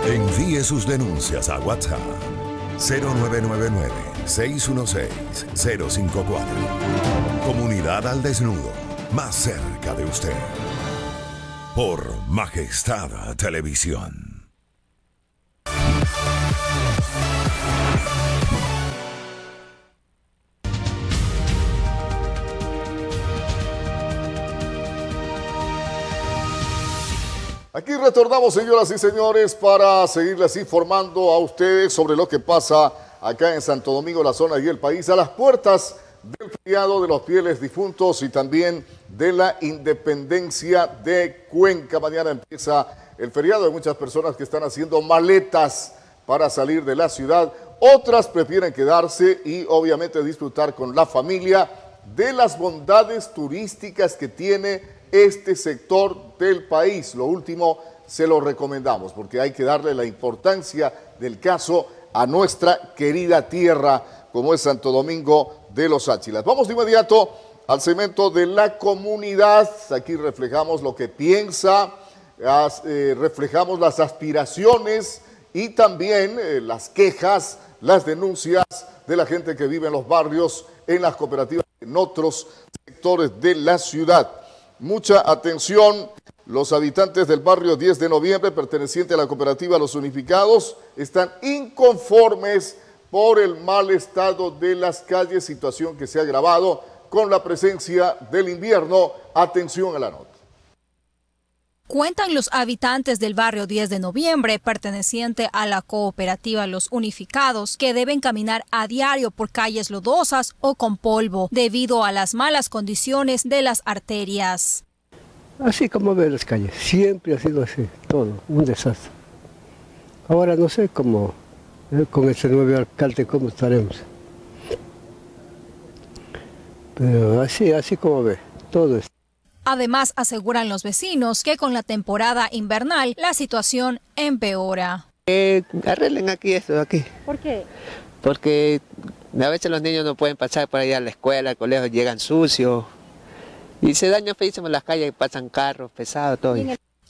Envíe sus denuncias a WhatsApp 0999-616-054. Comunidad al desnudo, más cerca de usted. Por Majestad Televisión. Aquí retornamos, señoras y señores, para seguirles informando a ustedes sobre lo que pasa acá en Santo Domingo, la zona y el país, a las puertas del feriado de los fieles difuntos y también de la independencia de Cuenca. Mañana empieza el feriado. Hay muchas personas que están haciendo maletas para salir de la ciudad. Otras prefieren quedarse y obviamente disfrutar con la familia de las bondades turísticas que tiene este sector del país. Lo último se lo recomendamos porque hay que darle la importancia del caso a nuestra querida tierra como es Santo Domingo de los Áchilas. Vamos de inmediato al segmento de la comunidad. Aquí reflejamos lo que piensa, eh, reflejamos las aspiraciones y también eh, las quejas, las denuncias de la gente que vive en los barrios, en las cooperativas, en otros sectores de la ciudad. Mucha atención. Los habitantes del barrio 10 de noviembre, perteneciente a la cooperativa Los Unificados, están inconformes por el mal estado de las calles, situación que se ha agravado con la presencia del invierno. Atención a la nota. Cuentan los habitantes del barrio 10 de noviembre, perteneciente a la cooperativa Los Unificados, que deben caminar a diario por calles lodosas o con polvo, debido a las malas condiciones de las arterias. Así como ve las calles, siempre ha sido así, todo, un desastre. Ahora no sé cómo, eh, con ese nuevo alcalde, cómo estaremos. Pero así, así como ve, todo esto. Además, aseguran los vecinos que con la temporada invernal la situación empeora. Eh, arreglen aquí esto, aquí. ¿Por qué? Porque a veces los niños no pueden pasar por allá a la escuela, al colegio, llegan sucios. Y se dañan feísimo las calles, pasan carros pesados, todo.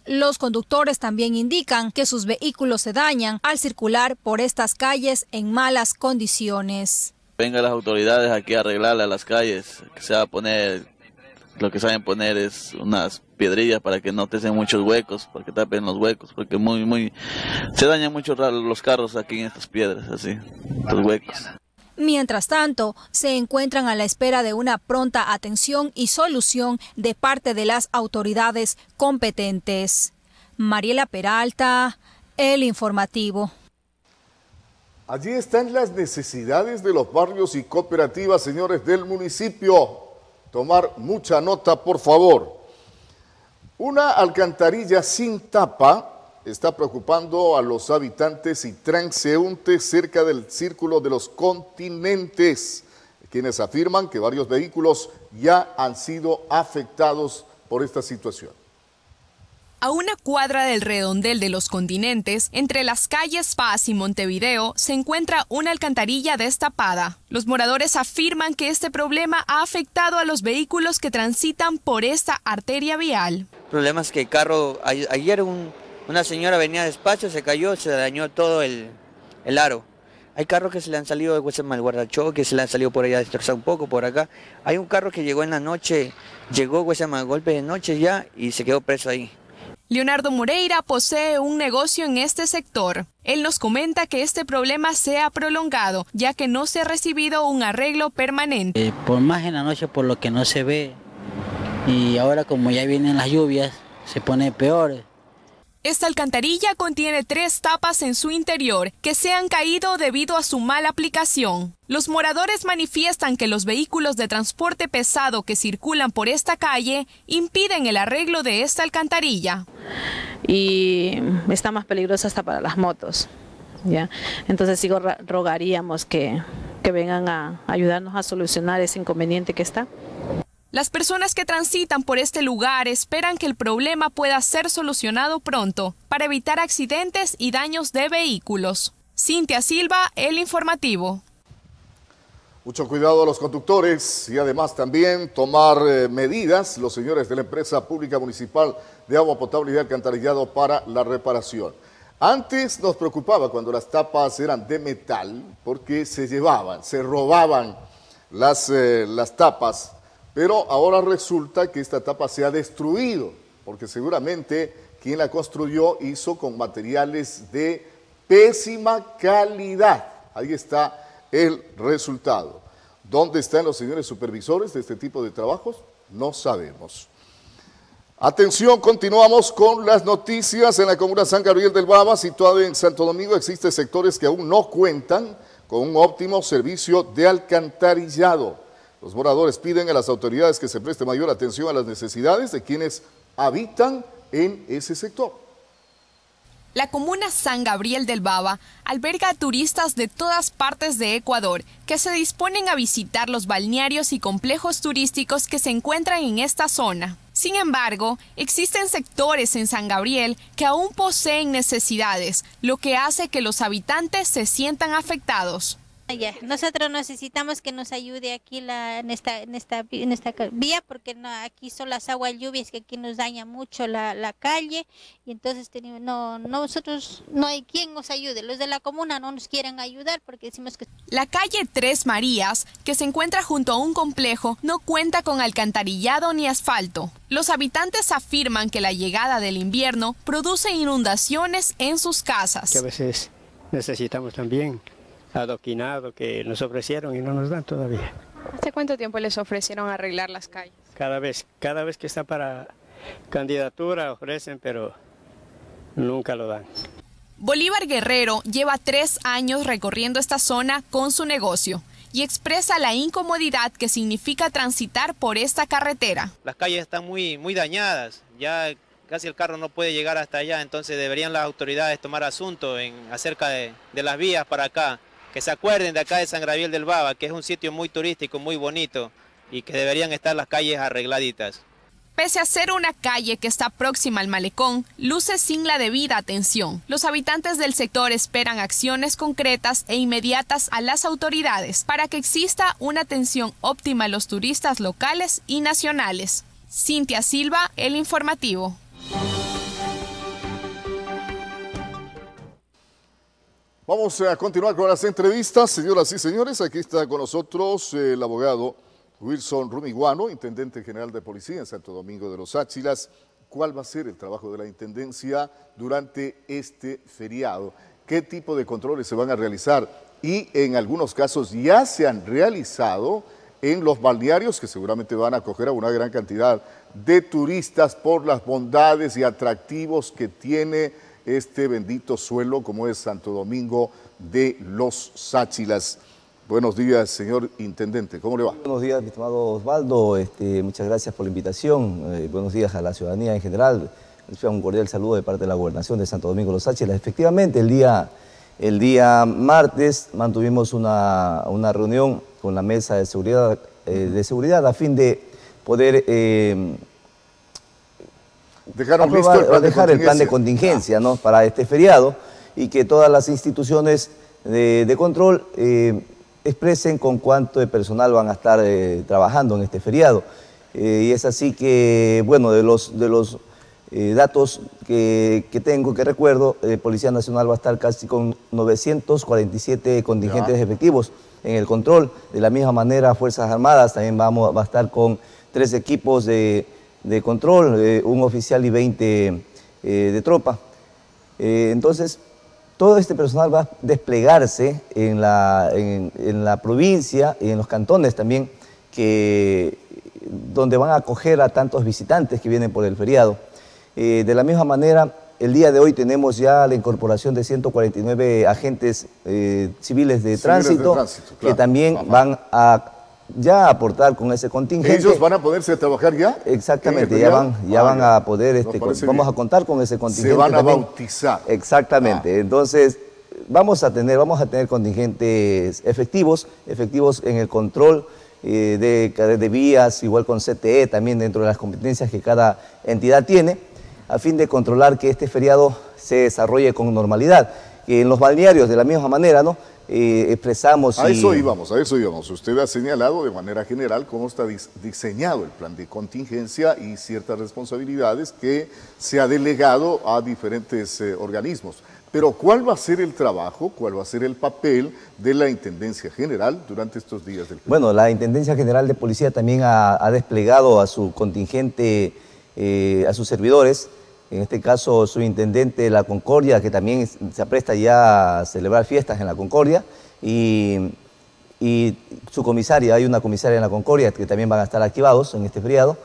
Los conductores también indican que sus vehículos se dañan al circular por estas calles en malas condiciones. Vengan las autoridades aquí a arreglarle las calles, que se va a poner lo que saben poner es unas piedrillas para que no te den muchos huecos, para que tapen los huecos, porque muy, muy, se dañan mucho los carros aquí en estas piedras, así, los huecos. Mientras tanto, se encuentran a la espera de una pronta atención y solución de parte de las autoridades competentes. Mariela Peralta, El Informativo. Allí están las necesidades de los barrios y cooperativas, señores del municipio tomar mucha nota, por favor. Una alcantarilla sin tapa está preocupando a los habitantes y transeúntes cerca del círculo de los continentes, quienes afirman que varios vehículos ya han sido afectados por esta situación. A una cuadra del redondel de los continentes, entre las calles Paz y Montevideo, se encuentra una alcantarilla destapada. Los moradores afirman que este problema ha afectado a los vehículos que transitan por esta arteria vial. El problema es que el carro, ayer una señora venía despacio, se cayó, se dañó todo el, aro. Hay carros que se le han salido de Guatemala, el guardachoque, se le han salido por allá destrozado un poco, por acá. Hay un carro que llegó en la noche, llegó Guatemala, golpe de noche ya y se quedó preso ahí. Leonardo Moreira posee un negocio en este sector. Él nos comenta que este problema se ha prolongado, ya que no se ha recibido un arreglo permanente. Eh, por más en la noche, por lo que no se ve, y ahora como ya vienen las lluvias, se pone peor. Esta alcantarilla contiene tres tapas en su interior que se han caído debido a su mala aplicación. Los moradores manifiestan que los vehículos de transporte pesado que circulan por esta calle impiden el arreglo de esta alcantarilla. Y está más peligrosa hasta para las motos. ¿ya? Entonces sí rogaríamos que, que vengan a ayudarnos a solucionar ese inconveniente que está. Las personas que transitan por este lugar esperan que el problema pueda ser solucionado pronto para evitar accidentes y daños de vehículos. Cintia Silva, El Informativo. Mucho cuidado a los conductores y además también tomar eh, medidas los señores de la empresa pública municipal de agua potable y alcantarillado para la reparación. Antes nos preocupaba cuando las tapas eran de metal porque se llevaban, se robaban las, eh, las tapas, pero ahora resulta que esta tapa se ha destruido porque seguramente quien la construyó hizo con materiales de pésima calidad. Ahí está el resultado. ¿Dónde están los señores supervisores de este tipo de trabajos? No sabemos. Atención, continuamos con las noticias. En la comuna San Gabriel del Baba, situada en Santo Domingo, existen sectores que aún no cuentan con un óptimo servicio de alcantarillado. Los moradores piden a las autoridades que se preste mayor atención a las necesidades de quienes habitan en ese sector. La comuna San Gabriel del Baba alberga a turistas de todas partes de Ecuador que se disponen a visitar los balnearios y complejos turísticos que se encuentran en esta zona. Sin embargo, existen sectores en San Gabriel que aún poseen necesidades, lo que hace que los habitantes se sientan afectados. Nosotros necesitamos que nos ayude aquí la, en, esta, en, esta, en esta vía porque no, aquí son las aguas lluvias que aquí nos daña mucho la, la calle y entonces tenemos, no, nosotros no hay quien nos ayude. Los de la comuna no nos quieren ayudar porque decimos que... La calle Tres Marías, que se encuentra junto a un complejo, no cuenta con alcantarillado ni asfalto. Los habitantes afirman que la llegada del invierno produce inundaciones en sus casas. Que a veces necesitamos también adoquinado que nos ofrecieron y no nos dan todavía. ¿Hace cuánto tiempo les ofrecieron arreglar las calles? Cada vez, cada vez que está para candidatura ofrecen, pero nunca lo dan. Bolívar Guerrero lleva tres años recorriendo esta zona con su negocio y expresa la incomodidad que significa transitar por esta carretera. Las calles están muy, muy dañadas, ya casi el carro no puede llegar hasta allá, entonces deberían las autoridades tomar asunto en, acerca de, de las vías para acá que se acuerden de acá de San Gabriel del Baba, que es un sitio muy turístico, muy bonito y que deberían estar las calles arregladitas. Pese a ser una calle que está próxima al malecón, luce sin la debida atención. Los habitantes del sector esperan acciones concretas e inmediatas a las autoridades para que exista una atención óptima a los turistas locales y nacionales. Cintia Silva, El Informativo. Vamos a continuar con las entrevistas, señoras y señores. Aquí está con nosotros el abogado Wilson Rumiguano, intendente general de policía en Santo Domingo de los Áchilas. ¿Cuál va a ser el trabajo de la intendencia durante este feriado? ¿Qué tipo de controles se van a realizar? Y en algunos casos ya se han realizado en los balnearios que seguramente van a acoger a una gran cantidad de turistas por las bondades y atractivos que tiene este bendito suelo como es Santo Domingo de los Sáchilas. Buenos días, señor Intendente. ¿Cómo le va? Buenos días, mi estimado Osvaldo. Este, muchas gracias por la invitación. Eh, buenos días a la ciudadanía en general. Un cordial saludo de parte de la Gobernación de Santo Domingo de los Sáchilas. Efectivamente, el día, el día martes mantuvimos una, reunión con la mesa de seguridad, eh, de seguridad a fin de poder... Eh, Dejaron listo el plan dejar el plan de contingencia ¿no? para este feriado y que todas las instituciones de, control eh, expresen con cuánto de personal van a estar eh, trabajando en este feriado. Eh, y es así que, bueno, de los, de los datos que, tengo, que recuerdo, Policía Nacional va a estar casi con 947 contingentes efectivos en el control. De la misma manera, Fuerzas Armadas también vamos, va a estar con tres equipos de de control, eh, un oficial y 20 eh, de tropa. Eh, entonces, todo este personal va a desplegarse en la, en, la provincia y en los cantones también, que, donde van a acoger a tantos visitantes que vienen por el feriado. de la misma manera, el día de hoy tenemos ya la incorporación de 149 agentes civiles de tránsito, que también van a ya aportar con ese contingente. ¿Ellos van a poderse trabajar ya? Exactamente, ya van, ya van a poder, este, vamos a contar con ese contingente. Se van a bautizar. Exactamente, ah. entonces vamos a tener, vamos a tener contingentes efectivos, efectivos en el control eh, de, de vías, igual con CTE, también dentro de las competencias que cada entidad tiene, a fin de controlar que este feriado se desarrolle con normalidad. En los balnearios, de la misma manera, ¿no? Eh, expresamos... A eso íbamos, a eso íbamos. Usted ha señalado de manera general cómo está diseñado el plan de contingencia y ciertas responsabilidades que se ha delegado a diferentes eh, organismos. Pero ¿cuál va a ser el trabajo, cuál va a ser el papel de la Intendencia General durante estos días del Bueno, la Intendencia General de Policía también ha, desplegado a su contingente, eh, a sus servidores, en este caso su intendente de la Concordia, que también se apresta ya a celebrar fiestas en la Concordia, y, su comisaria, hay una comisaria en la Concordia que también van a estar activados en este feriado.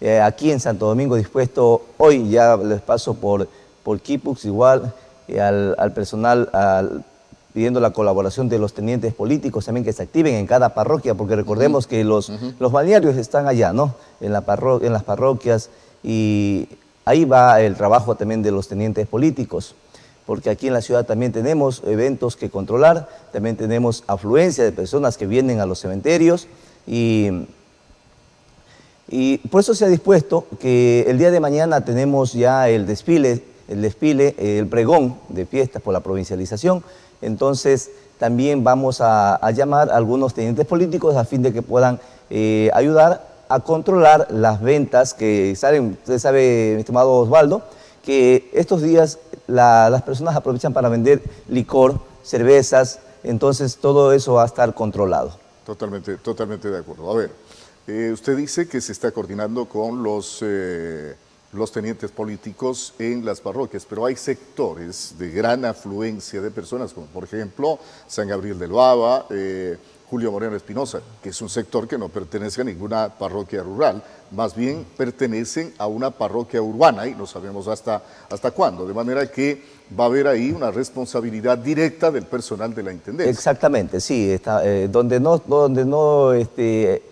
Eh, aquí en Santo Domingo dispuesto, hoy ya les paso por, por Kipux igual, eh, al, personal pidiendo la colaboración de los tenientes políticos también que se activen en cada parroquia, porque recordemos que los, los balnearios están allá, ¿no? En, la en las parroquias y Ahí va el trabajo también de los tenientes políticos, porque aquí en la ciudad también tenemos eventos que controlar, también tenemos afluencia de personas que vienen a los cementerios y, por eso se ha dispuesto que el día de mañana tenemos ya el desfile, el desfile, el pregón de fiestas por la provincialización, entonces también vamos a, llamar a algunos tenientes políticos a fin de que puedan eh, ayudar a controlar las ventas que salen, usted sabe, mi estimado Osvaldo, que estos días las personas aprovechan para vender licor, cervezas, entonces todo eso va a estar controlado. Totalmente, totalmente de acuerdo. A ver, eh, usted dice que se está coordinando con los, eh, los tenientes políticos en las parroquias, pero hay sectores de gran afluencia de personas, como por ejemplo San Gabriel del Baba, eh, Julio Moreno Espinosa, que es un sector que no pertenece a ninguna parroquia rural, más bien pertenecen a una parroquia urbana y no sabemos hasta, hasta cuándo, de manera que va a haber ahí una responsabilidad directa del personal de la Intendencia. Exactamente, sí, eh, donde no, donde no este,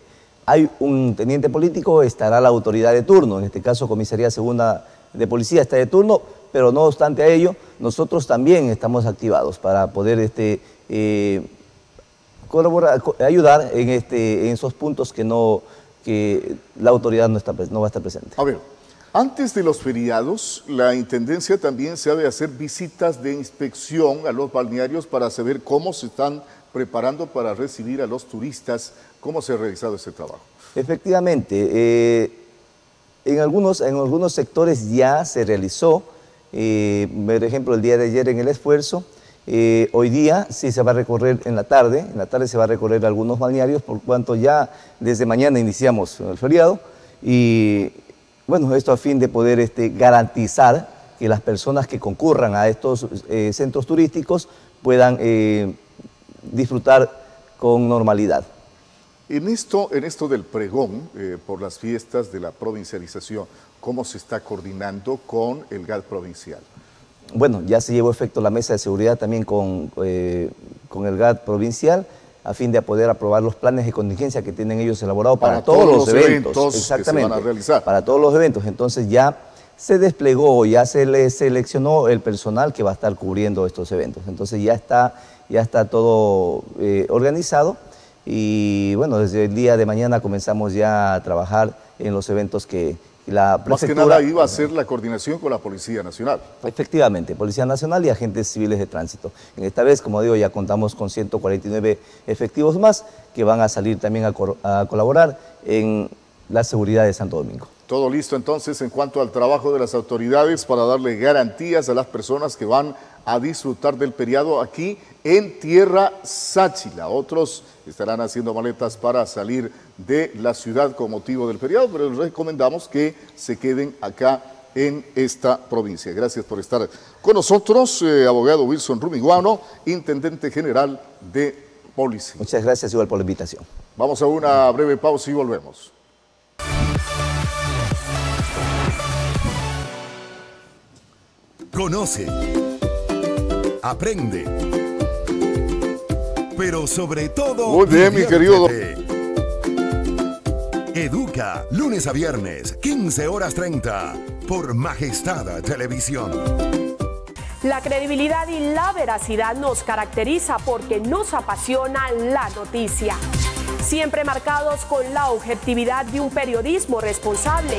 hay un teniente político estará la autoridad de turno, en este caso Comisaría Segunda de Policía está de turno, pero no obstante a ello, nosotros también estamos activados para poder este, eh, colaborar, ayudar en, este, en esos puntos que, no, que la autoridad no, está, no va a estar presente. A ver, antes de los feriados, la Intendencia también se ha de hacer visitas de inspección a los balnearios para saber cómo se están preparando para recibir a los turistas. ¿Cómo se ha realizado ese trabajo? Efectivamente, eh, en, algunos, en algunos sectores ya se realizó, eh, por ejemplo, el día de ayer en el esfuerzo, eh, hoy día sí se va a recorrer en la tarde, en la tarde se va a recorrer algunos balnearios por cuanto ya desde mañana iniciamos el feriado y bueno, esto a fin de poder este, garantizar que las personas que concurran a estos eh, centros turísticos puedan eh, disfrutar con normalidad. En esto, en esto del pregón por las fiestas de la provincialización, ¿cómo se está coordinando con el GAD provincial? Bueno, ya se llevó efecto la mesa de seguridad también con, eh, con el GAT provincial a fin de poder aprobar los planes de contingencia que tienen ellos elaborados para, todos, los eventos, exactamente, van a realizar. para todos los eventos. Entonces ya se desplegó, ya se le seleccionó el personal que va a estar cubriendo estos eventos. Entonces ya está, ya está todo eh, organizado y bueno, desde el día de mañana comenzamos ya a trabajar en los eventos que, más que nada iba a ser la coordinación con la Policía Nacional. Efectivamente, Policía Nacional y agentes civiles de tránsito. En esta vez, como digo, ya contamos con 149 efectivos más que van a salir también a, a colaborar en la seguridad de Santo Domingo. Todo listo entonces en cuanto al trabajo de las autoridades para darle garantías a las personas que van a disfrutar del periodo aquí en Tierra Sáchila. Otros estarán haciendo maletas para salir de la ciudad con motivo del feriado, pero les recomendamos que se queden acá en esta provincia. Gracias por estar con nosotros, eh, abogado Wilson Rumiguano, intendente general de policía. Muchas gracias igual por la invitación. Vamos a una breve pausa y volvemos. Conoce. Aprende. Pero sobre todo. Muy bien, mi querido. Educa, lunes a viernes, 15 horas 30, por Majestad Televisión. La credibilidad y la veracidad nos caracteriza porque nos apasiona la noticia. siempre marcados con la objetividad de un periodismo responsable.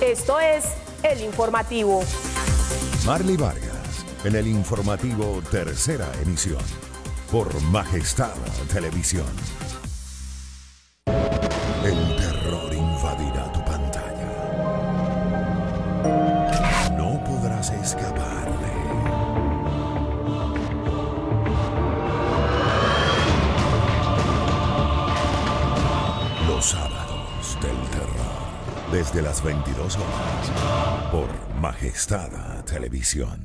Esto es El Informativo. Marley Vargas, en el informativo Tercera Emisión, por Majestad Televisión. Desde las 22 horas, por Majestad Televisión.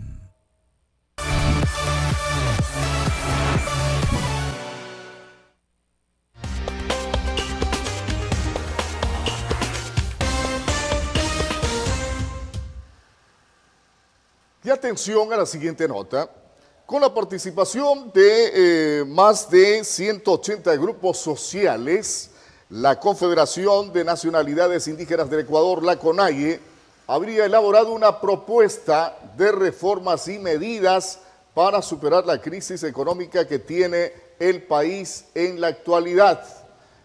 Y atención a la siguiente nota. Con la participación de eh, más de 180 grupos sociales, la Confederación de Nacionalidades Indígenas del Ecuador, la CONAIE, habría elaborado una propuesta de reformas y medidas para superar la crisis económica que tiene el país en la actualidad.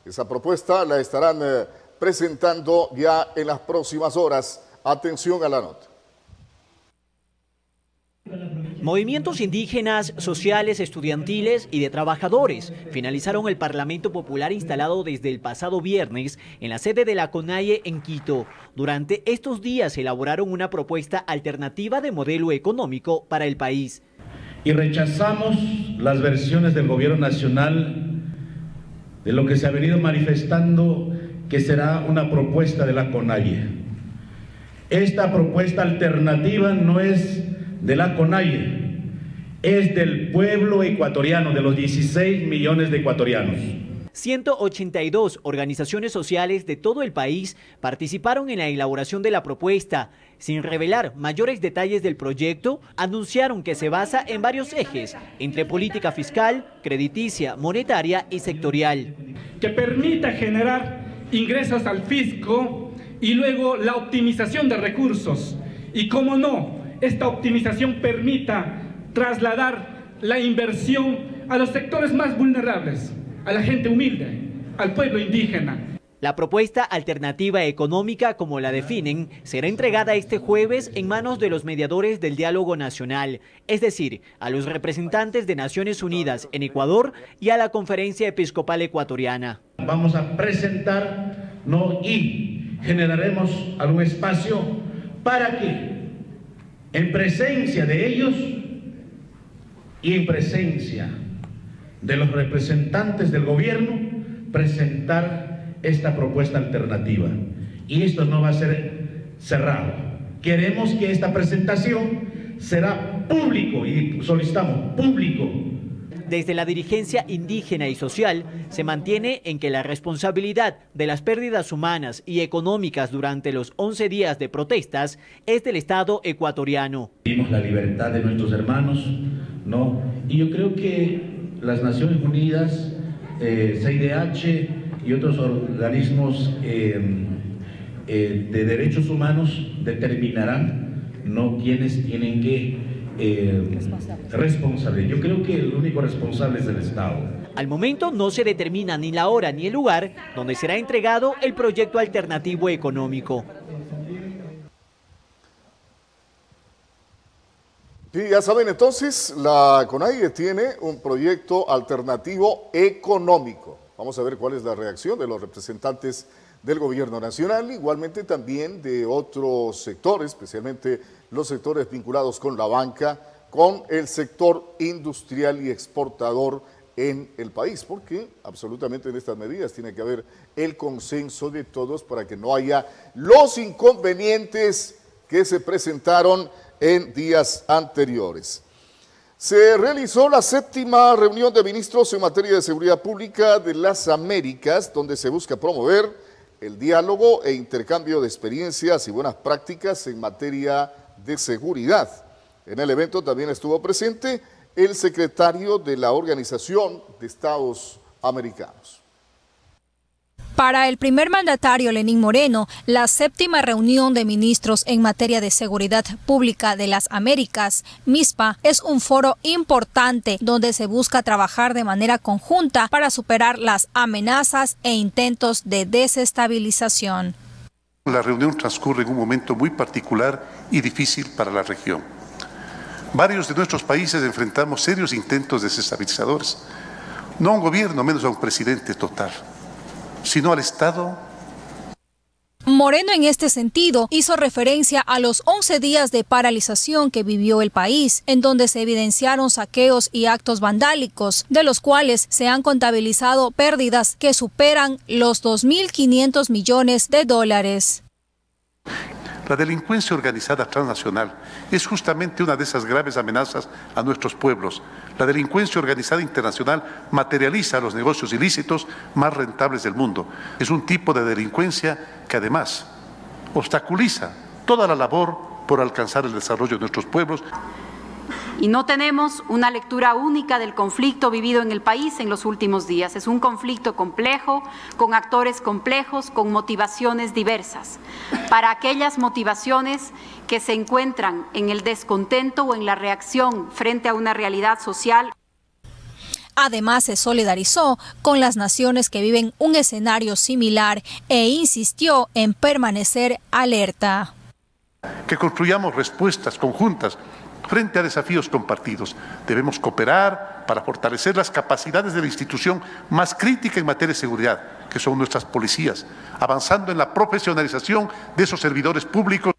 Esa propuesta la estarán eh, presentando ya en las próximas horas. Atención a la nota. Movimientos indígenas, sociales, estudiantiles y de trabajadores finalizaron el Parlamento Popular instalado desde el pasado viernes en la sede de la CONAIE en Quito. Durante estos días elaboraron una propuesta alternativa de modelo económico para el país. Y rechazamos las versiones del gobierno nacional de lo que se ha venido manifestando que será una propuesta de la CONAIE. Esta propuesta alternativa no es de la CONAIE, es del pueblo ecuatoriano, de los 16 millones de ecuatorianos. 182 organizaciones sociales de todo el país participaron en la elaboración de la propuesta. Sin revelar mayores detalles del proyecto, anunciaron que se basa en varios ejes, entre política fiscal, crediticia, monetaria y sectorial. Que permita generar ingresos al fisco y luego la optimización de recursos. Y cómo no, esta optimización permita trasladar la inversión a los sectores más vulnerables, a la gente humilde, al pueblo indígena. La propuesta alternativa económica, como la definen, será entregada este jueves en manos de los mediadores del diálogo nacional, es decir, a los representantes de Naciones Unidas en Ecuador y a la Conferencia Episcopal Ecuatoriana. Vamos a presentar ¿no? y generaremos algún espacio para que en presencia de ellos y en presencia de los representantes del gobierno, presentar esta propuesta alternativa. Y esto no va a ser cerrado. Queremos que esta presentación será público y solicitamos público desde la dirigencia indígena y social se mantiene en que la responsabilidad de las pérdidas humanas y económicas durante los 11 días de protestas es del Estado ecuatoriano. Vimos la libertad de nuestros hermanos, ¿no? Y yo creo que las Naciones Unidas, eh, CIDH y otros organismos eh, eh, de derechos humanos determinarán, ¿no? Quienes tienen que eh, responsable. Yo creo que el único responsable es el Estado. Al momento no se determina ni la hora ni el lugar donde será entregado el proyecto alternativo económico. Sí, ya saben, entonces la CONAIE tiene un proyecto alternativo económico. Vamos a ver cuál es la reacción de los representantes del gobierno nacional, igualmente también de otros sectores, especialmente los sectores vinculados con la banca, con el sector industrial y exportador en el país, porque absolutamente en estas medidas tiene que haber el consenso de todos para que no haya los inconvenientes que se presentaron en días anteriores. Se realizó la séptima reunión de ministros en materia de seguridad pública de las Américas, donde se busca promover el diálogo e intercambio de experiencias y buenas prácticas en materia de seguridad. En el evento también estuvo presente el secretario de la Organización de Estados Americanos. Para el primer mandatario Lenín Moreno, la séptima reunión de ministros en materia de seguridad pública de las Américas, MISPA, es un foro importante donde se busca trabajar de manera conjunta para superar las amenazas e intentos de desestabilización. La reunión transcurre en un momento muy particular y difícil para la región. Varios de nuestros países enfrentamos serios intentos desestabilizadores, no a un gobierno, menos a un presidente total sino al Estado. Moreno en este sentido hizo referencia a los 11 días de paralización que vivió el país, en donde se evidenciaron saqueos y actos vandálicos, de los cuales se han contabilizado pérdidas que superan los 2.500 millones de dólares. La delincuencia organizada transnacional es justamente una de esas graves amenazas a nuestros pueblos. La delincuencia organizada internacional materializa los negocios ilícitos más rentables del mundo. Es un tipo de delincuencia que además obstaculiza toda la labor por alcanzar el desarrollo de nuestros pueblos y no tenemos una lectura única del conflicto vivido en el país en los últimos días. Es un conflicto complejo, con actores complejos, con motivaciones diversas. Para aquellas motivaciones que se encuentran en el descontento o en la reacción frente a una realidad social. Además, se solidarizó con las naciones que viven un escenario similar e insistió en permanecer alerta. Que construyamos respuestas conjuntas frente a desafíos compartidos. Debemos cooperar para fortalecer las capacidades de la institución más crítica en materia de seguridad, que son nuestras policías, avanzando en la profesionalización de esos servidores públicos.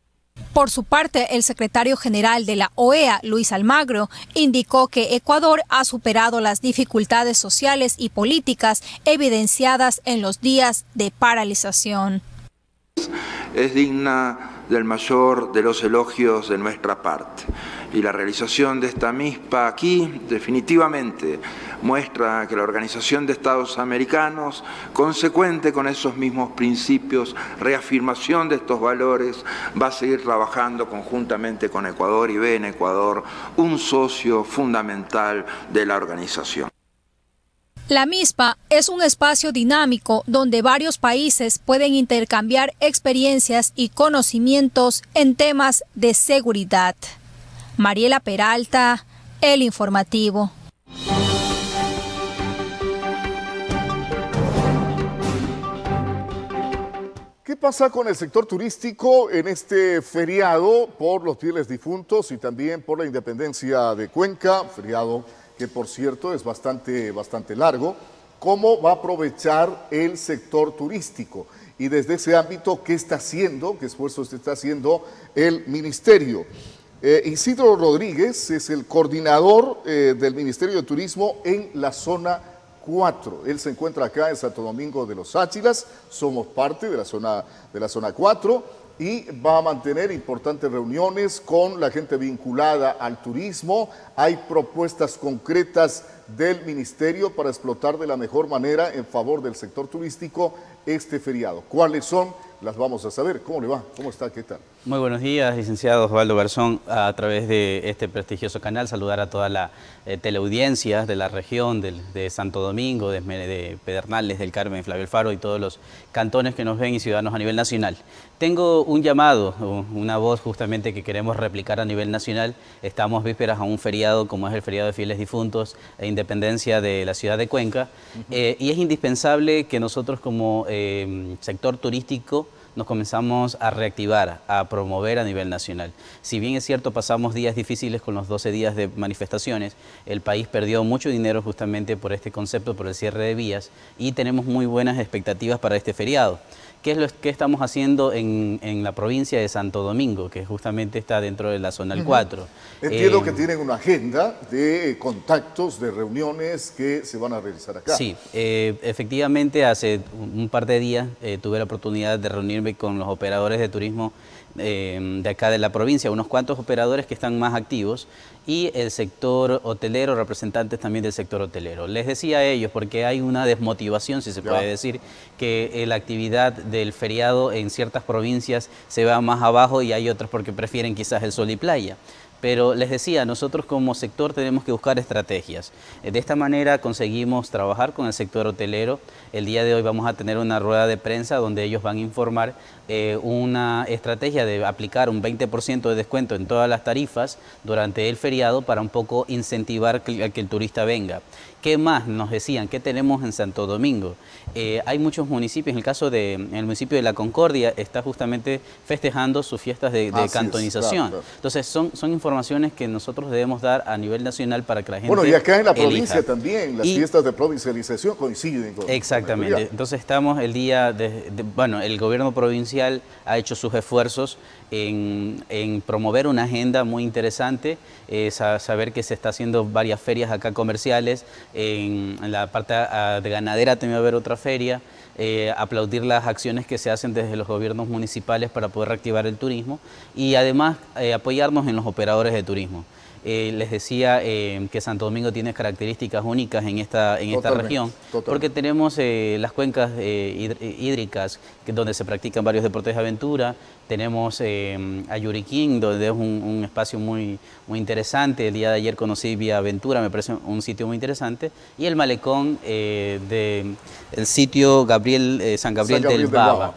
Por su parte, el secretario general de la OEA, Luis Almagro, indicó que Ecuador ha superado las dificultades sociales y políticas evidenciadas en los días de paralización. Es digna del mayor de los elogios de nuestra parte y la realización de esta MISPA aquí definitivamente muestra que la Organización de Estados Americanos, consecuente con esos mismos principios, reafirmación de estos valores, va a seguir trabajando conjuntamente con Ecuador y ve en Ecuador un socio fundamental de la organización. La MISPA es un espacio dinámico donde varios países pueden intercambiar experiencias y conocimientos en temas de seguridad. Mariela Peralta, El Informativo. ¿Qué pasa con el sector turístico en este feriado por los fieles difuntos y también por la independencia de Cuenca? Feriado que por cierto es bastante, bastante largo. ¿Cómo va a aprovechar el sector turístico? Y desde ese ámbito, ¿qué está haciendo? ¿Qué esfuerzos está haciendo el ministerio? Eh, Isidro Rodríguez es el coordinador eh, del Ministerio de Turismo en la zona 4. Él se encuentra acá en Santo Domingo de los Áchilas, somos parte de la zona, de la zona 4 y va a mantener importantes reuniones con la gente vinculada al turismo. Hay propuestas concretas del ministerio para explotar de la mejor manera en favor del sector turístico este feriado. ¿Cuáles son? Las vamos a saber. ¿Cómo le va? ¿Cómo está? ¿Qué tal? Muy buenos días, licenciado Osvaldo Garzón. A través de este prestigioso canal, saludar a toda la eh, teleaudiencia de la región, de, Santo Domingo, de, de, Pedernales, del Carmen, Flavio Faro y todos los cantones que nos ven y ciudadanos a nivel nacional. Tengo un llamado, una voz justamente que queremos replicar a nivel nacional. Estamos vísperas a un feriado como es el feriado de fieles difuntos e independencia de la ciudad de Cuenca. Eh, y es indispensable que nosotros como eh, sector turístico nos comenzamos a reactivar, a promover a nivel nacional. Si bien es cierto, pasamos días difíciles con los 12 días de manifestaciones, el país perdió mucho dinero justamente por este concepto, por el cierre de vías, y tenemos muy buenas expectativas para este feriado. ¿Qué es lo que estamos haciendo en, la provincia de Santo Domingo, que justamente está dentro de la zona 4? Entiendo que eh, tienen una agenda de contactos, de reuniones que se van a realizar acá. Sí, eh, efectivamente hace un par de días eh, tuve la oportunidad de reunirme con los operadores de turismo de acá de la provincia, unos cuantos operadores que están más activos y el sector hotelero, representantes también del sector hotelero. Les decía a ellos, porque hay una desmotivación, si se puede decir, que eh, la actividad del feriado en ciertas provincias se va más abajo y hay otras porque prefieren quizás el sol y playa. Pero les decía, nosotros como sector tenemos que buscar estrategias. Eh, De esta manera conseguimos trabajar con el sector hotelero. El día de hoy vamos a tener una rueda de prensa donde ellos van a informar eh, una estrategia de aplicar un 20% de descuento en todas las tarifas durante el feriado para un poco incentivar que, el turista venga. ¿Qué más nos decían? ¿Qué tenemos en Santo Domingo? Eh, hay muchos municipios, en el caso de en el municipio de La Concordia está justamente festejando sus fiestas de, de es, cantonización. claro, claro. Entonces son, son informaciones que nosotros debemos dar a nivel nacional para que la gente Bueno, y acá en la elija. provincia también, las Y- fiestas de provincialización coinciden con... Exactamente. Entonces estamos el día, de, de- bueno, el gobierno provincial ha hecho sus esfuerzos en, en promover una agenda muy interesante, eh, sa- saber que se está haciendo varias ferias acá comerciales, en, la parte de ganadera también va a haber otra feria, eh, aplaudir las acciones que se hacen desde los gobiernos municipales para poder reactivar el turismo y además eh, apoyarnos en los operadores de turismo. Eh, les decía eh, que Santo Domingo tiene características únicas en esta, en esta Totalmente, región, totalmente. porque tenemos eh, las cuencas hídr- hídricas que, donde se practican varios deportes de aventura, tenemos eh, a Yuriquín, donde es un, un espacio muy, muy interesante, el día de ayer conocí Vía Aventura, me parece un sitio muy interesante, y el malecón eh, de sitio Gabriel, San Gabriel, del Baba.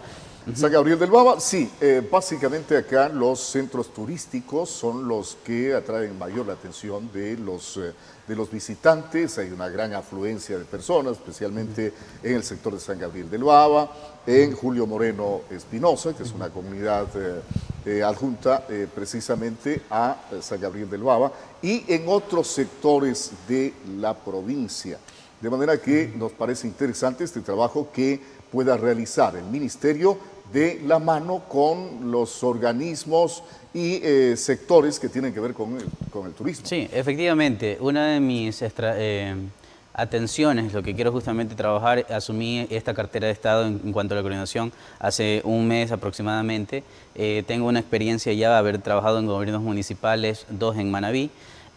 San Gabriel del Baba, sí, eh, básicamente acá los centros turísticos son los que atraen mayor la atención de los, eh, de los visitantes, hay una gran afluencia de personas, especialmente en el sector de San Gabriel del Baba, en Julio Moreno Espinosa, que es una comunidad eh, adjunta precisamente a San Gabriel del Baba, y en otros sectores de la provincia. De manera que nos parece interesante este trabajo que pueda realizar el Ministerio de la mano con los organismos y eh, sectores que tienen que ver con el, con el turismo. Sí, efectivamente. Una de mis extra- eh, atenciones, lo que quiero justamente trabajar, asumí esta cartera de Estado en, cuanto a la coordinación hace un mes aproximadamente. Eh, tengo una experiencia ya de haber trabajado en gobiernos municipales, dos en Manabí.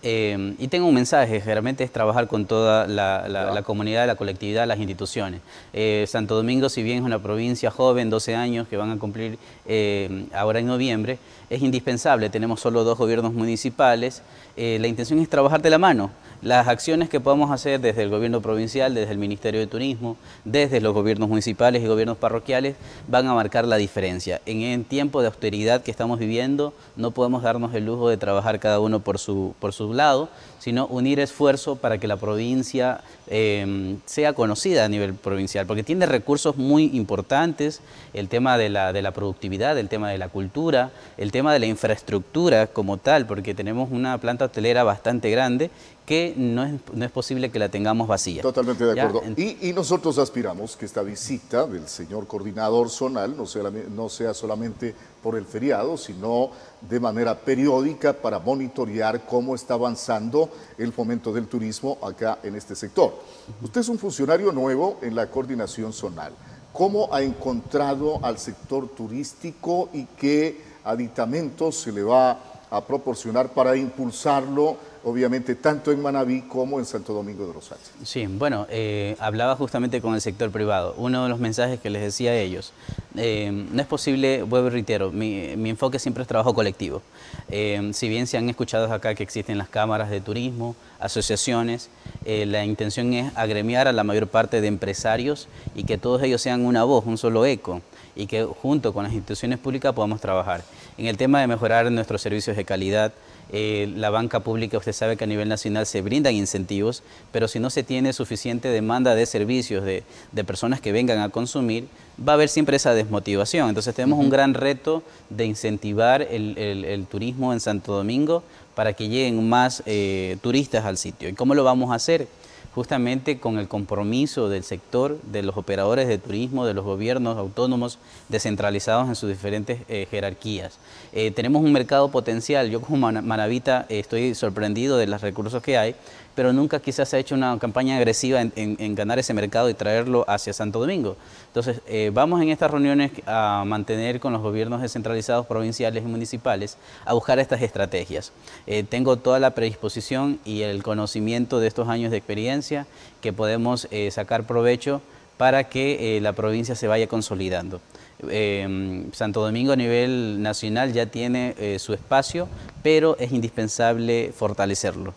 Eh, y tengo un mensaje, realmente es trabajar con toda la, la- la comunidad, la colectividad, las instituciones. Eh, Santo Domingo, si bien es una provincia joven, 12 años, que van a cumplir eh, ahora en noviembre, es indispensable, tenemos solo dos gobiernos municipales, Eh, la intención es trabajar de la mano. Las acciones que podamos hacer desde el gobierno provincial, desde el Ministerio de Turismo, desde los gobiernos municipales y gobiernos parroquiales, van a marcar la diferencia. En el tiempo de austeridad que estamos viviendo, no podemos darnos el lujo de trabajar cada uno por su, por lado, sino unir esfuerzo para que la provincia eh, sea conocida a nivel provincial, porque tiene recursos muy importantes, el tema de la, de la productividad, el tema de la cultura, el tema de la infraestructura como tal, porque tenemos una planta hotelera bastante grande que no es, no es posible que la tengamos vacía. Totalmente de acuerdo. Y, y nosotros aspiramos que esta visita del señor coordinador zonal no sea, no sea solamente por el feriado, sino de manera periódica para monitorear cómo está avanzando el fomento del turismo acá en este sector. Usted es un funcionario nuevo en la coordinación zonal. ¿Cómo ha encontrado al sector turístico y qué aditamentos se le va a proporcionar para impulsarlo, obviamente, tanto en Manabí como en Santo Domingo de los Ángeles? Sí, bueno, eh, hablaba justamente con el sector privado. Uno de los mensajes que les decía a ellos, eh, no es posible, vuelvo y reitero, mi, mi enfoque siempre es trabajo colectivo. Eh, si bien se han escuchado acá que existen las cámaras de turismo, asociaciones, la intención es agremiar a la mayor parte de empresarios y que todos ellos sean una voz, un solo eco y que junto con las instituciones públicas podamos trabajar. En el tema de mejorar nuestros servicios de calidad, eh, la banca pública, usted sabe que a nivel nacional se brindan incentivos, pero si no se tiene suficiente demanda de servicios, de, de personas que vengan a consumir, va a haber siempre esa desmotivación. Entonces tenemos un gran reto de incentivar el, el- el turismo en Santo Domingo para que lleguen más eh, turistas al sitio. ¿Y cómo lo vamos a hacer? Justamente con el compromiso del sector, de los operadores de turismo, de los gobiernos autónomos descentralizados en sus diferentes eh, jerarquías. Eh, tenemos un mercado potencial, yo como mana- manavita eh, estoy sorprendido de los recursos que hay, pero nunca quizás se ha hecho una campaña agresiva en, en- en ganar ese mercado y traerlo hacia Santo Domingo. Entonces, eh, vamos en estas reuniones a mantener con los gobiernos descentralizados provinciales y municipales a buscar estas estrategias. Eh, tengo toda la predisposición y el conocimiento de estos años de experiencia que podemos eh, sacar provecho para que eh, la provincia se vaya consolidando. eh, Santo Domingo a nivel nacional ya tiene eh, su espacio, pero es indispensable fortalecerlo.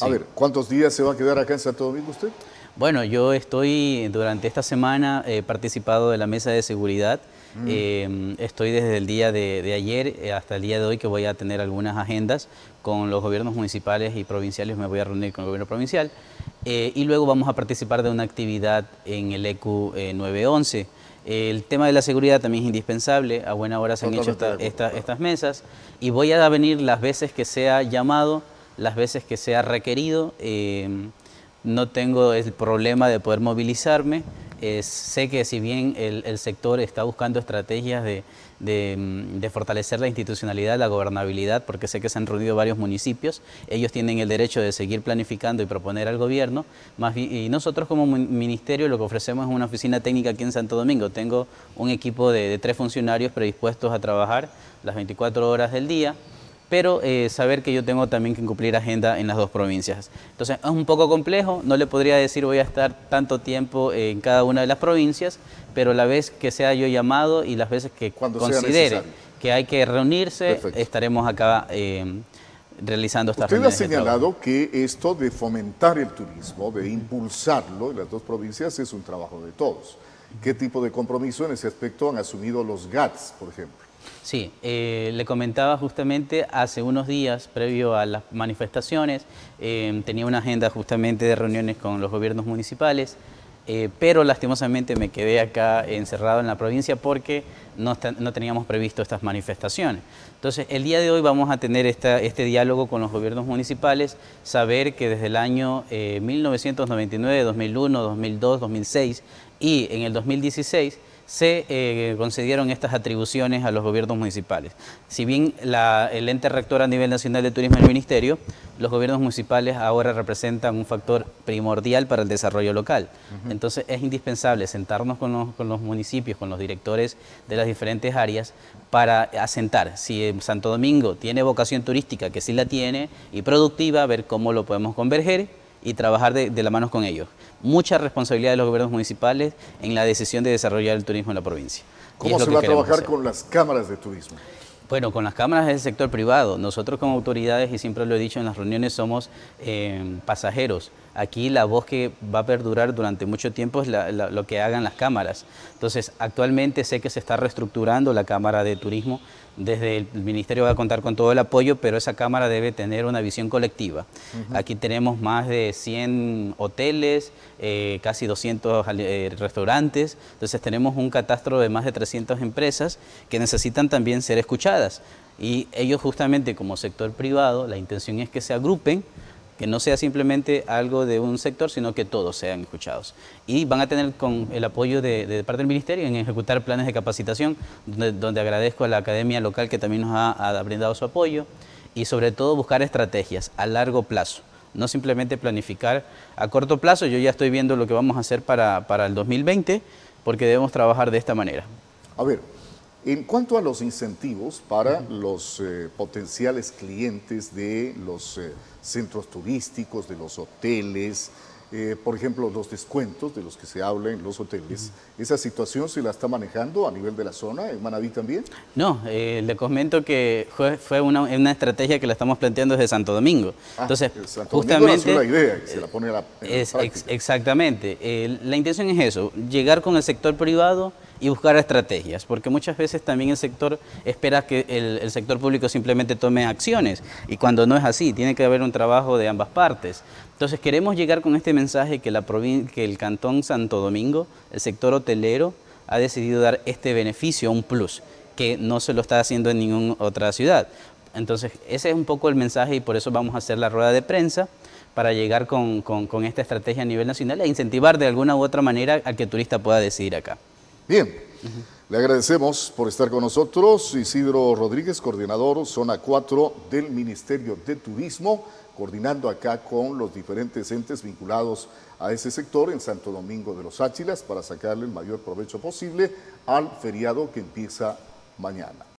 A ver, ¿cuántos días se va a quedar acá en Santo Domingo usted? Bueno, yo estoy durante esta semana he participado de la mesa de seguridad. Mm. Eh, estoy desde el día de, de ayer eh, hasta el día de hoy que voy a tener algunas agendas con los gobiernos municipales y provinciales. Me voy a reunir con el gobierno provincial eh, y luego vamos a participar de una actividad en el ECU eh, 911. El tema de la seguridad también es indispensable. A buena hora se han hecho esta- esta- estas mesas y voy a venir las veces que sea llamado, las veces que sea requerido. eh, no tengo el problema de poder movilizarme. Sé que si bien el, sector está buscando estrategias mm, de fortalecer la institucionalidad, la gobernabilidad, porque sé que se han reunido varios municipios, ellos tienen el derecho de seguir planificando y proponer al gobierno. Y nosotros como ministerio lo que ofrecemos es una oficina técnica aquí en Santo Domingo. Tengo un equipo de, de tres funcionarios predispuestos a trabajar las 24 horas del día pero eh, saber que yo tengo también que cumplir agenda en las dos provincias. Entonces es un poco complejo, no le podría decir voy a estar tanto tiempo en cada una de las provincias, pero la vez que sea yo llamado y las veces que considere que hay que reunirse, Perfecto. estaremos acá eh, realizando estas Usted ha señalado que esto de fomentar el turismo, de impulsarlo en las dos provincias es un trabajo de todos. ¿Qué tipo de compromiso en ese aspecto han asumido los GATS, por ejemplo? Sí, eh, le comentaba justamente hace unos días, previo a las manifestaciones, eh, tenía una agenda justamente de reuniones con los gobiernos municipales, eh, pero lastimosamente me quedé acá encerrado en la provincia porque no, no teníamos previsto estas manifestaciones. Entonces, el día de hoy vamos a tener esta- este diálogo con los gobiernos municipales, saber que desde el año eh, 1999, 2001, 2002, 2006 y en el 2016 se eh, concedieron estas atribuciones a los gobiernos municipales. Si bien la- el ente rector a nivel nacional de turismo es el ministerio, los gobiernos municipales ahora representan un factor primordial para el desarrollo local. Entonces es indispensable sentarnos con los, con los municipios, con los directores de las diferentes áreas para asentar si eh, Santo Domingo tiene vocación turística, que sí la tiene, y productiva, ver cómo lo podemos converger y trabajar de, de la mano con ellos. Mucha responsabilidad de los gobiernos municipales en la decisión de desarrollar el turismo en la provincia. ¿Cómo se va a trabajar hacer. con las cámaras de turismo? Bueno, con las cámaras del sector privado. Nosotros como autoridades, y siempre lo he dicho en las reuniones, somos eh, pasajeros. Aquí la voz que va a perdurar durante mucho tiempo es la- la- lo que hagan las cámaras. Entonces, actualmente sé que se está reestructurando la Cámara de Turismo. Desde el Ministerio va a contar con todo el apoyo, pero esa Cámara debe tener una visión colectiva. Aquí tenemos más de 100 hoteles, eh, casi 200 ali- eh, restaurantes, entonces tenemos un catastro de más de 300 empresas que necesitan también ser escuchadas. Y ellos justamente como sector privado, la intención es que se agrupen, que no sea simplemente algo de un sector, sino que todos sean escuchados. Y van a tener con el apoyo de, parte del Ministerio en ejecutar planes de capacitación, donde, agradezco a la Academia Local que también nos ha, ha brindado su apoyo, y sobre todo buscar estrategias a largo plazo no simplemente planificar a corto plazo. Yo ya estoy viendo lo que vamos a hacer para, para el 2020, porque debemos trabajar de esta manera. A ver, en cuanto a los incentivos para los eh, potenciales clientes de los eh, centros turísticos, de los hoteles, eh, por ejemplo, los descuentos de los que se habla en los hoteles, ¿esa situación se la está manejando a nivel de la zona, en Manabí también? No, eh, le comento que fue, fue una, una estrategia que la estamos planteando desde Santo Domingo. Ah, Entonces, Santo justamente... la idea y se la pone a la, Es, ex- exactamente. Eh, la intención es eso, llegar con el sector privado y buscar estrategias, porque muchas veces también el sector espera que el, el sector público simplemente tome acciones y cuando no es así, tiene que haber un trabajo de ambas partes. Entonces queremos llegar con este mensaje que, la que el Cantón Santo Domingo, el sector hotelero, ha decidido dar este beneficio, un plus, que no se lo está haciendo en ninguna otra ciudad. Entonces, ese es un poco el mensaje y por eso vamos a hacer la rueda de prensa para llegar con, con- con esta estrategia a nivel nacional e incentivar de alguna u otra manera al que el turista pueda decidir acá. Bien, le agradecemos por estar con nosotros. Isidro Rodríguez, coordinador Zona 4 del Ministerio de Turismo, coordinando acá con los diferentes entes vinculados a ese sector en Santo Domingo de los Áchilas para sacarle el mayor provecho posible al feriado que empieza mañana.